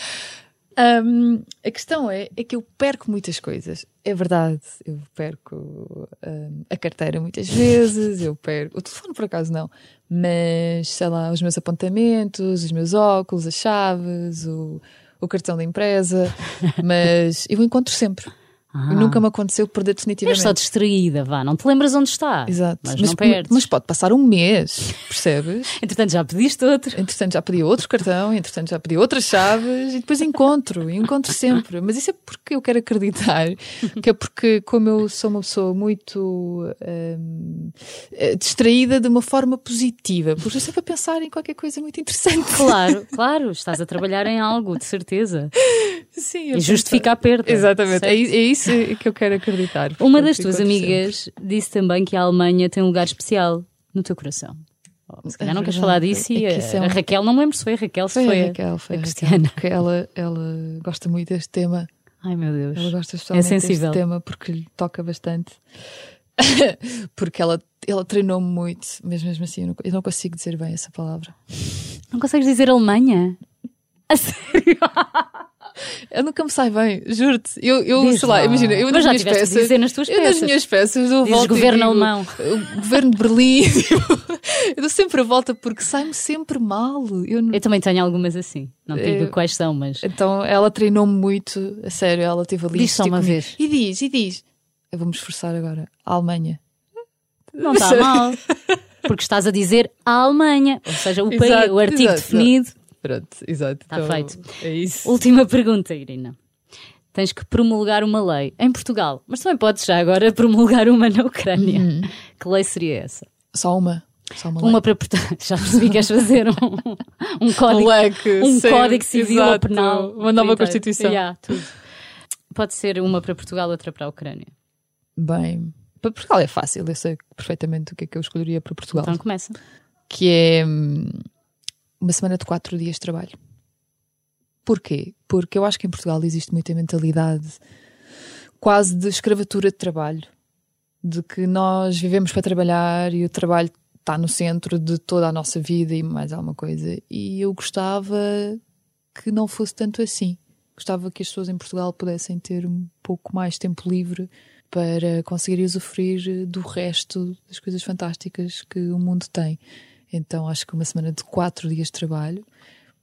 [SPEAKER 1] Hum, a questão é, é que eu perco muitas coisas. É verdade, eu perco hum, a carteira muitas (laughs) vezes, eu perco. O telefone, por acaso, não. Mas, sei lá, os meus apontamentos, os meus óculos, as chaves, o, o cartão da empresa. (laughs) Mas eu encontro sempre.
[SPEAKER 2] Ah.
[SPEAKER 1] Nunca me aconteceu perder
[SPEAKER 2] És
[SPEAKER 1] definitivamente.
[SPEAKER 2] só distraída, vá. Não te lembras onde está.
[SPEAKER 1] Exato.
[SPEAKER 2] Mas,
[SPEAKER 1] mas,
[SPEAKER 2] não perdes.
[SPEAKER 1] mas pode passar um mês, percebes? (laughs)
[SPEAKER 2] Entretanto, já pediste outro.
[SPEAKER 1] Entretanto, já pedi outro cartão, entretanto, já pedi outras chaves e depois encontro, e encontro sempre. Mas isso é porque eu quero acreditar que é porque, como eu sou uma pessoa muito hum, eh, distraída de uma forma positiva, porque estou sempre a pensar em qualquer coisa muito interessante.
[SPEAKER 2] Claro, (laughs) claro. Estás a trabalhar em algo, de certeza.
[SPEAKER 1] Sim,
[SPEAKER 2] E justifica a perda.
[SPEAKER 1] Exatamente, é,
[SPEAKER 2] Certo?
[SPEAKER 1] é isso que eu quero acreditar. (laughs)
[SPEAKER 2] Uma
[SPEAKER 1] Portanto,
[SPEAKER 2] das tuas amigas disse também que a Alemanha tem um lugar especial no teu coração. Oh, Se calhar
[SPEAKER 1] É
[SPEAKER 2] não queres falar disso e
[SPEAKER 1] É
[SPEAKER 2] a,
[SPEAKER 1] isso é um-
[SPEAKER 2] a Raquel, não me lembro se foi a Raquel, se
[SPEAKER 1] Foi,
[SPEAKER 2] foi,
[SPEAKER 1] a Raquel, foi
[SPEAKER 2] a
[SPEAKER 1] a Raquel,
[SPEAKER 2] Cristiana.
[SPEAKER 1] porque ela, ela gosta muito deste tema.
[SPEAKER 2] Ai meu Deus.
[SPEAKER 1] Ela gosta especialmente
[SPEAKER 2] sensível.
[SPEAKER 1] deste tema porque lhe toca bastante. (laughs) porque ela, ela treinou-me muito, mas mesmo assim eu não, eu não consigo dizer bem essa palavra.
[SPEAKER 2] Não consegues dizer Alemanha? A sério? (laughs) (laughs)
[SPEAKER 1] Eu nunca me sai bem, juro-te. Eu, eu sei lá,
[SPEAKER 2] lá.
[SPEAKER 1] imagina, eu
[SPEAKER 2] Mas
[SPEAKER 1] nas
[SPEAKER 2] já
[SPEAKER 1] minhas peças.
[SPEAKER 2] dizer nas tuas
[SPEAKER 1] eu nas minhas peças dou a
[SPEAKER 2] Dizes
[SPEAKER 1] volta e
[SPEAKER 2] governo
[SPEAKER 1] digo,
[SPEAKER 2] alemão.
[SPEAKER 1] O governo de Berlim. (laughs) tipo, eu dou sempre a volta porque sai-me sempre mal. Eu não-
[SPEAKER 2] Eu também tenho algumas assim. Não te digo
[SPEAKER 1] Eu-
[SPEAKER 2] quais são, mas.
[SPEAKER 1] Então ela treinou-me muito, a sério, ela teve ali.
[SPEAKER 2] Diz só uma
[SPEAKER 1] comigo.
[SPEAKER 2] vez.
[SPEAKER 1] E diz, e diz. Eu vou-me esforçar agora. A Alemanha.
[SPEAKER 2] Não (laughs) está mal. Porque estás a dizer a Alemanha. Ou seja, o, país,
[SPEAKER 1] Exato,
[SPEAKER 2] o artigo
[SPEAKER 1] exato.
[SPEAKER 2] definido.
[SPEAKER 1] Pronto, exato.
[SPEAKER 2] Tá
[SPEAKER 1] então,
[SPEAKER 2] feito.
[SPEAKER 1] É isso.
[SPEAKER 2] Última pergunta, Irina. Tens que promulgar uma lei em Portugal, mas também podes já agora promulgar uma na Ucrânia.
[SPEAKER 1] Uhum.
[SPEAKER 2] Que lei seria essa?
[SPEAKER 1] Só uma. Só uma.
[SPEAKER 2] Uma para Portugal. (laughs) Já percebi que queres fazer um, um código,
[SPEAKER 1] um leque.
[SPEAKER 2] um
[SPEAKER 1] sim,
[SPEAKER 2] código civil ou
[SPEAKER 1] exato.
[SPEAKER 2] penal.
[SPEAKER 1] Uma nova
[SPEAKER 2] inteiro.
[SPEAKER 1] Constituição.
[SPEAKER 2] Yeah, tudo. Pode ser uma para Portugal, outra para a Ucrânia.
[SPEAKER 1] Bem, para Portugal é fácil. Eu sei perfeitamente o que é que eu escolheria para Portugal.
[SPEAKER 2] Então começa.
[SPEAKER 1] Que é hum, uma semana de quatro dias de trabalho. Porquê? Porque eu acho que em Portugal existe muita mentalidade quase de escravatura de trabalho. De que nós vivemos para trabalhar e o trabalho está no centro de toda a nossa vida e mais alguma coisa. E eu gostava que não fosse tanto assim. Gostava que as pessoas em Portugal pudessem ter um pouco mais tempo livre para conseguir usufruir do resto das coisas fantásticas que o mundo tem. Então acho que uma semana de quatro dias de trabalho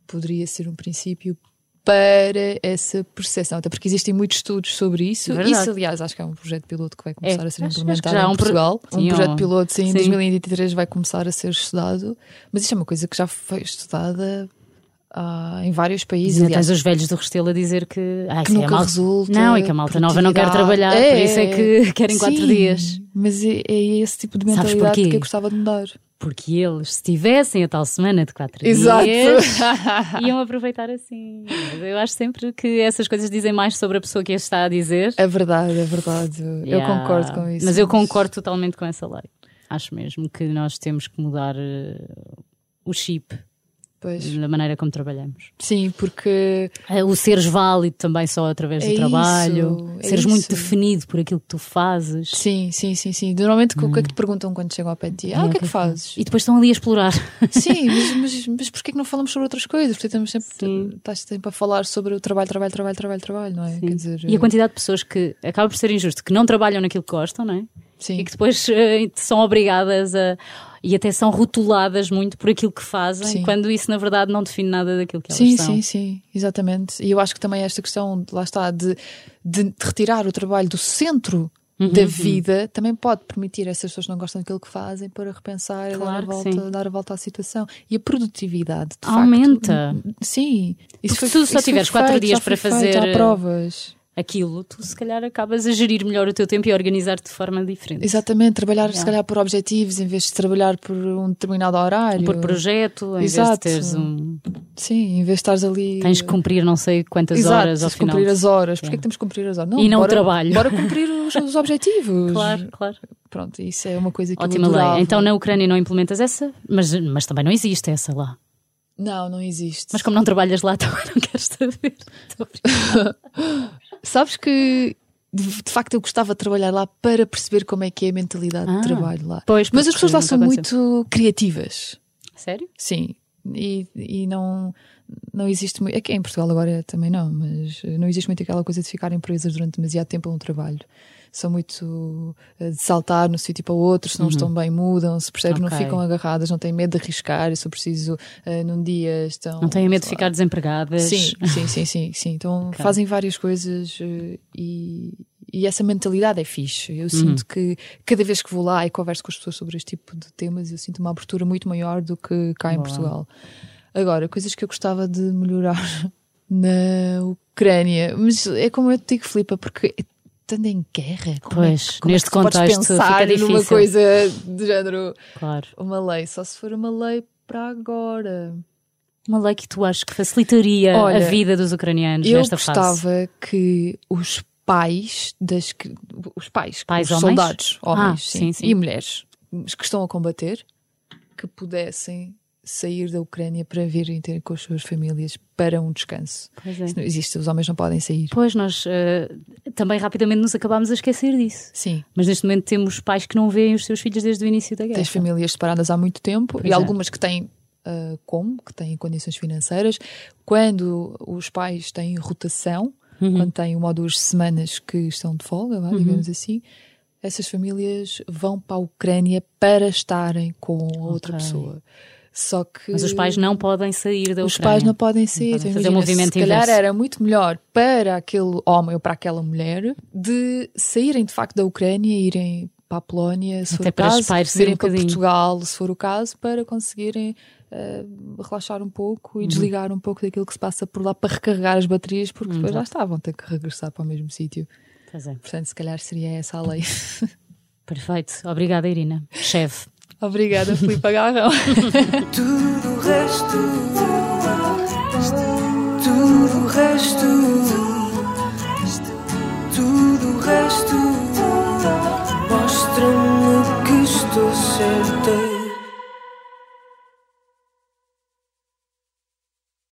[SPEAKER 1] poderia ser um princípio para essa percepção, até porque existem muitos estudos sobre isso.
[SPEAKER 2] Verdade.
[SPEAKER 1] Isso, aliás, acho que é um projeto piloto que vai começar
[SPEAKER 2] É,
[SPEAKER 1] a ser
[SPEAKER 2] acho- acho
[SPEAKER 1] implementado
[SPEAKER 2] já há
[SPEAKER 1] em
[SPEAKER 2] um pro-
[SPEAKER 1] Portugal.
[SPEAKER 2] Sim,
[SPEAKER 1] um projeto piloto, sim, em
[SPEAKER 2] sim.
[SPEAKER 1] 2023 vai começar a ser estudado. Mas isto é uma coisa que já foi estudada ah, em vários países.
[SPEAKER 2] Tens os velhos do Restelo a dizer que, ah,
[SPEAKER 1] que
[SPEAKER 2] é
[SPEAKER 1] nunca
[SPEAKER 2] malta-
[SPEAKER 1] resulta.
[SPEAKER 2] Não, e que a malta nova não quer trabalhar, por isso é que querem quatro
[SPEAKER 1] sim,
[SPEAKER 2] dias.
[SPEAKER 1] Mas é, é esse tipo de mentalidade que eu gostava de mudar.
[SPEAKER 2] Porque eles, se tivessem a tal semana de quatro
[SPEAKER 1] Exato.
[SPEAKER 2] dias, (laughs) iam aproveitar assim. Eu acho sempre que essas coisas dizem mais sobre a pessoa que as está a dizer.
[SPEAKER 1] É verdade, é verdade. Eu- Eu
[SPEAKER 2] Yeah.
[SPEAKER 1] concordo com isso.
[SPEAKER 2] Mas eu concordo totalmente com essa lei. Acho mesmo que nós temos que mudar eh, o chip
[SPEAKER 1] Pois.
[SPEAKER 2] da maneira como trabalhamos.
[SPEAKER 1] Sim, porque
[SPEAKER 2] Eh, O seres válido também só através do
[SPEAKER 1] É
[SPEAKER 2] trabalho,
[SPEAKER 1] isso, é
[SPEAKER 2] seres muito
[SPEAKER 1] isso.
[SPEAKER 2] definido por aquilo que tu fazes.
[SPEAKER 1] sim, sim, sim, sim. Normalmente o que é que te perguntam quando chegam ao pé de ti? Ah, o que é que fazes?
[SPEAKER 2] E depois estão ali a explorar.
[SPEAKER 1] Sim, (laughs) mas, mas, mas porquê que não falamos sobre outras coisas? Porque estamos sempre,
[SPEAKER 2] Sim.
[SPEAKER 1] estás sempre a falar sobre o trabalho, trabalho, trabalho, trabalho, trabalho, não é? Quer dizer,
[SPEAKER 2] E a quantidade de pessoas que acaba por ser injusto, que não trabalham naquilo que gostam, não é?
[SPEAKER 1] Sim,
[SPEAKER 2] E que depois eh, são obrigadas a. e até são rotuladas muito por aquilo que fazem,
[SPEAKER 1] Sim.
[SPEAKER 2] quando isso na verdade não define nada daquilo que elas
[SPEAKER 1] Sim,
[SPEAKER 2] são.
[SPEAKER 1] sim, sim, exatamente. E eu acho que também esta questão, lá está, de, de, retirar o trabalho do centro
[SPEAKER 2] Uhum,
[SPEAKER 1] da vida também pode permitir a essas pessoas que não gostam daquilo que fazem para repensar e dar, a
[SPEAKER 2] Claro
[SPEAKER 1] volta,
[SPEAKER 2] sim.
[SPEAKER 1] dar a volta à situação. E a produtividade, de
[SPEAKER 2] Aumenta.
[SPEAKER 1] facto. Sim. Isso
[SPEAKER 2] Porque se tu só
[SPEAKER 1] foi
[SPEAKER 2] tiveres quatro
[SPEAKER 1] feito,
[SPEAKER 2] dias
[SPEAKER 1] foi
[SPEAKER 2] para
[SPEAKER 1] feito,
[SPEAKER 2] fazer-
[SPEAKER 1] Há provas.
[SPEAKER 2] Aquilo, tu se calhar acabas a gerir melhor o teu tempo e a organizar-te de forma diferente.
[SPEAKER 1] Exatamente, trabalhar se
[SPEAKER 2] Yeah.
[SPEAKER 1] calhar por objetivos em vez de trabalhar por um determinado horário.
[SPEAKER 2] Por projeto, em
[SPEAKER 1] Exato.
[SPEAKER 2] vez de teres um.
[SPEAKER 1] Sim, em vez de estares ali.
[SPEAKER 2] Tens de cumprir não sei quantas
[SPEAKER 1] Exato,
[SPEAKER 2] horas ao final.
[SPEAKER 1] cumprir as horas. Porquê
[SPEAKER 2] Yeah.
[SPEAKER 1] que temos que cumprir as horas?
[SPEAKER 2] E não o
[SPEAKER 1] bora,
[SPEAKER 2] trabalho.
[SPEAKER 1] Bora cumprir os, os (laughs) objetivos.
[SPEAKER 2] Claro, claro.
[SPEAKER 1] Pronto, isso é uma coisa que
[SPEAKER 2] Ótima
[SPEAKER 1] eu adorava.
[SPEAKER 2] lei. Então na Ucrânia não implementas essa, mas, mas também não existe essa lá.
[SPEAKER 1] Não, não existe.
[SPEAKER 2] Mas como não trabalhas lá, (laughs) também não queres saber. (laughs)
[SPEAKER 1] Sabes que de, de facto eu gostava de trabalhar lá para perceber como é que é a mentalidade
[SPEAKER 2] Ah,
[SPEAKER 1] de trabalho lá.
[SPEAKER 2] Pois,
[SPEAKER 1] Mas as pessoas lá são muito criativas.
[SPEAKER 2] Sério?
[SPEAKER 1] Sim. E, e não, não existe muito. É que em Portugal agora também não, mas não existe muito aquela coisa de ficarem presas durante demasiado tempo a um trabalho. São muito eh, de saltar no sítio para o outro, se não estão bem, mudam, se percebes, não
[SPEAKER 2] Ok.
[SPEAKER 1] ficam agarradas, não têm medo de arriscar. Se eu preciso, eh, num dia estão.
[SPEAKER 2] Não têm medo de ficar desempregadas?
[SPEAKER 1] Sim, (laughs) sim, sim, sim, sim. Então
[SPEAKER 2] Ok.
[SPEAKER 1] fazem várias coisas eh, e, e essa mentalidade é fixe.
[SPEAKER 2] Uhum.
[SPEAKER 1] Eu sinto que cada vez que vou lá e converso com as pessoas sobre este tipo de temas, eu sinto uma abertura muito maior do que cá em
[SPEAKER 2] Boa.
[SPEAKER 1] Portugal. Agora, coisas que eu gostava de melhorar (laughs) na Ucrânia, mas é como eu te digo, Filipa, porque estando em guerra, como é,
[SPEAKER 2] Pois,
[SPEAKER 1] que- como é
[SPEAKER 2] neste
[SPEAKER 1] que podes
[SPEAKER 2] contexto fica
[SPEAKER 1] pensar numa coisa de género,
[SPEAKER 2] Claro.
[SPEAKER 1] uma lei, só se for uma lei para agora.
[SPEAKER 2] Uma lei que tu achas que facilitaria
[SPEAKER 1] Olha,
[SPEAKER 2] a vida dos ucranianos
[SPEAKER 1] Eu
[SPEAKER 2] nesta fase?
[SPEAKER 1] gostava que os pais das que- os pais,
[SPEAKER 2] Pais
[SPEAKER 1] os
[SPEAKER 2] homens?
[SPEAKER 1] soldados, homens
[SPEAKER 2] Ah,
[SPEAKER 1] sim,
[SPEAKER 2] sim,
[SPEAKER 1] e mulheres que estão a combater, que pudessem sair da Ucrânia para virem ter com as suas famílias para um descanso.
[SPEAKER 2] Pois é.
[SPEAKER 1] Isso não existe, os homens não podem sair.
[SPEAKER 2] Pois nós eh, também rapidamente nos acabámos a esquecer disso.
[SPEAKER 1] Sim,
[SPEAKER 2] Mas neste momento temos pais que não veem os seus filhos desde o início da guerra.
[SPEAKER 1] tens famílias separadas há muito tempo
[SPEAKER 2] Pois
[SPEAKER 1] e
[SPEAKER 2] é.
[SPEAKER 1] algumas que têm ah, como, que têm condições financeiras. Quando os pais têm rotação,
[SPEAKER 2] Uhum.
[SPEAKER 1] quando têm uma ou duas semanas que estão de folga, vá, digamos assim, essas famílias vão para a Ucrânia para estarem com outra
[SPEAKER 2] Ok.
[SPEAKER 1] pessoa. Só que
[SPEAKER 2] Mas os pais não podem sair da
[SPEAKER 1] os
[SPEAKER 2] Ucrânia.
[SPEAKER 1] pais não podem sair.
[SPEAKER 2] podem
[SPEAKER 1] Então,
[SPEAKER 2] fazer o
[SPEAKER 1] imagina,
[SPEAKER 2] movimento
[SPEAKER 1] se calhar
[SPEAKER 2] inverso.
[SPEAKER 1] era muito melhor para aquele homem ou para aquela mulher de saírem de facto da Ucrânia e irem para a Polónia, se for
[SPEAKER 2] Até
[SPEAKER 1] o
[SPEAKER 2] para
[SPEAKER 1] caso, irem
[SPEAKER 2] um
[SPEAKER 1] para
[SPEAKER 2] bocadinho.
[SPEAKER 1] Portugal, se for o caso, para conseguirem eh, relaxar um pouco
[SPEAKER 2] Uhum.
[SPEAKER 1] e desligar um pouco daquilo que se passa por lá para recarregar as baterias, porque depois já estavam, ter que regressar para o mesmo sítio.
[SPEAKER 2] É.
[SPEAKER 1] Portanto, se calhar seria essa a lei. (laughs)
[SPEAKER 2] Perfeito. Obrigada, Irina. Chefe.
[SPEAKER 1] Obrigada, Filipe Agarrão. (laughs)
[SPEAKER 3] Tudo o resto, tudo o resto, tudo o resto, mostra-me que estou certa.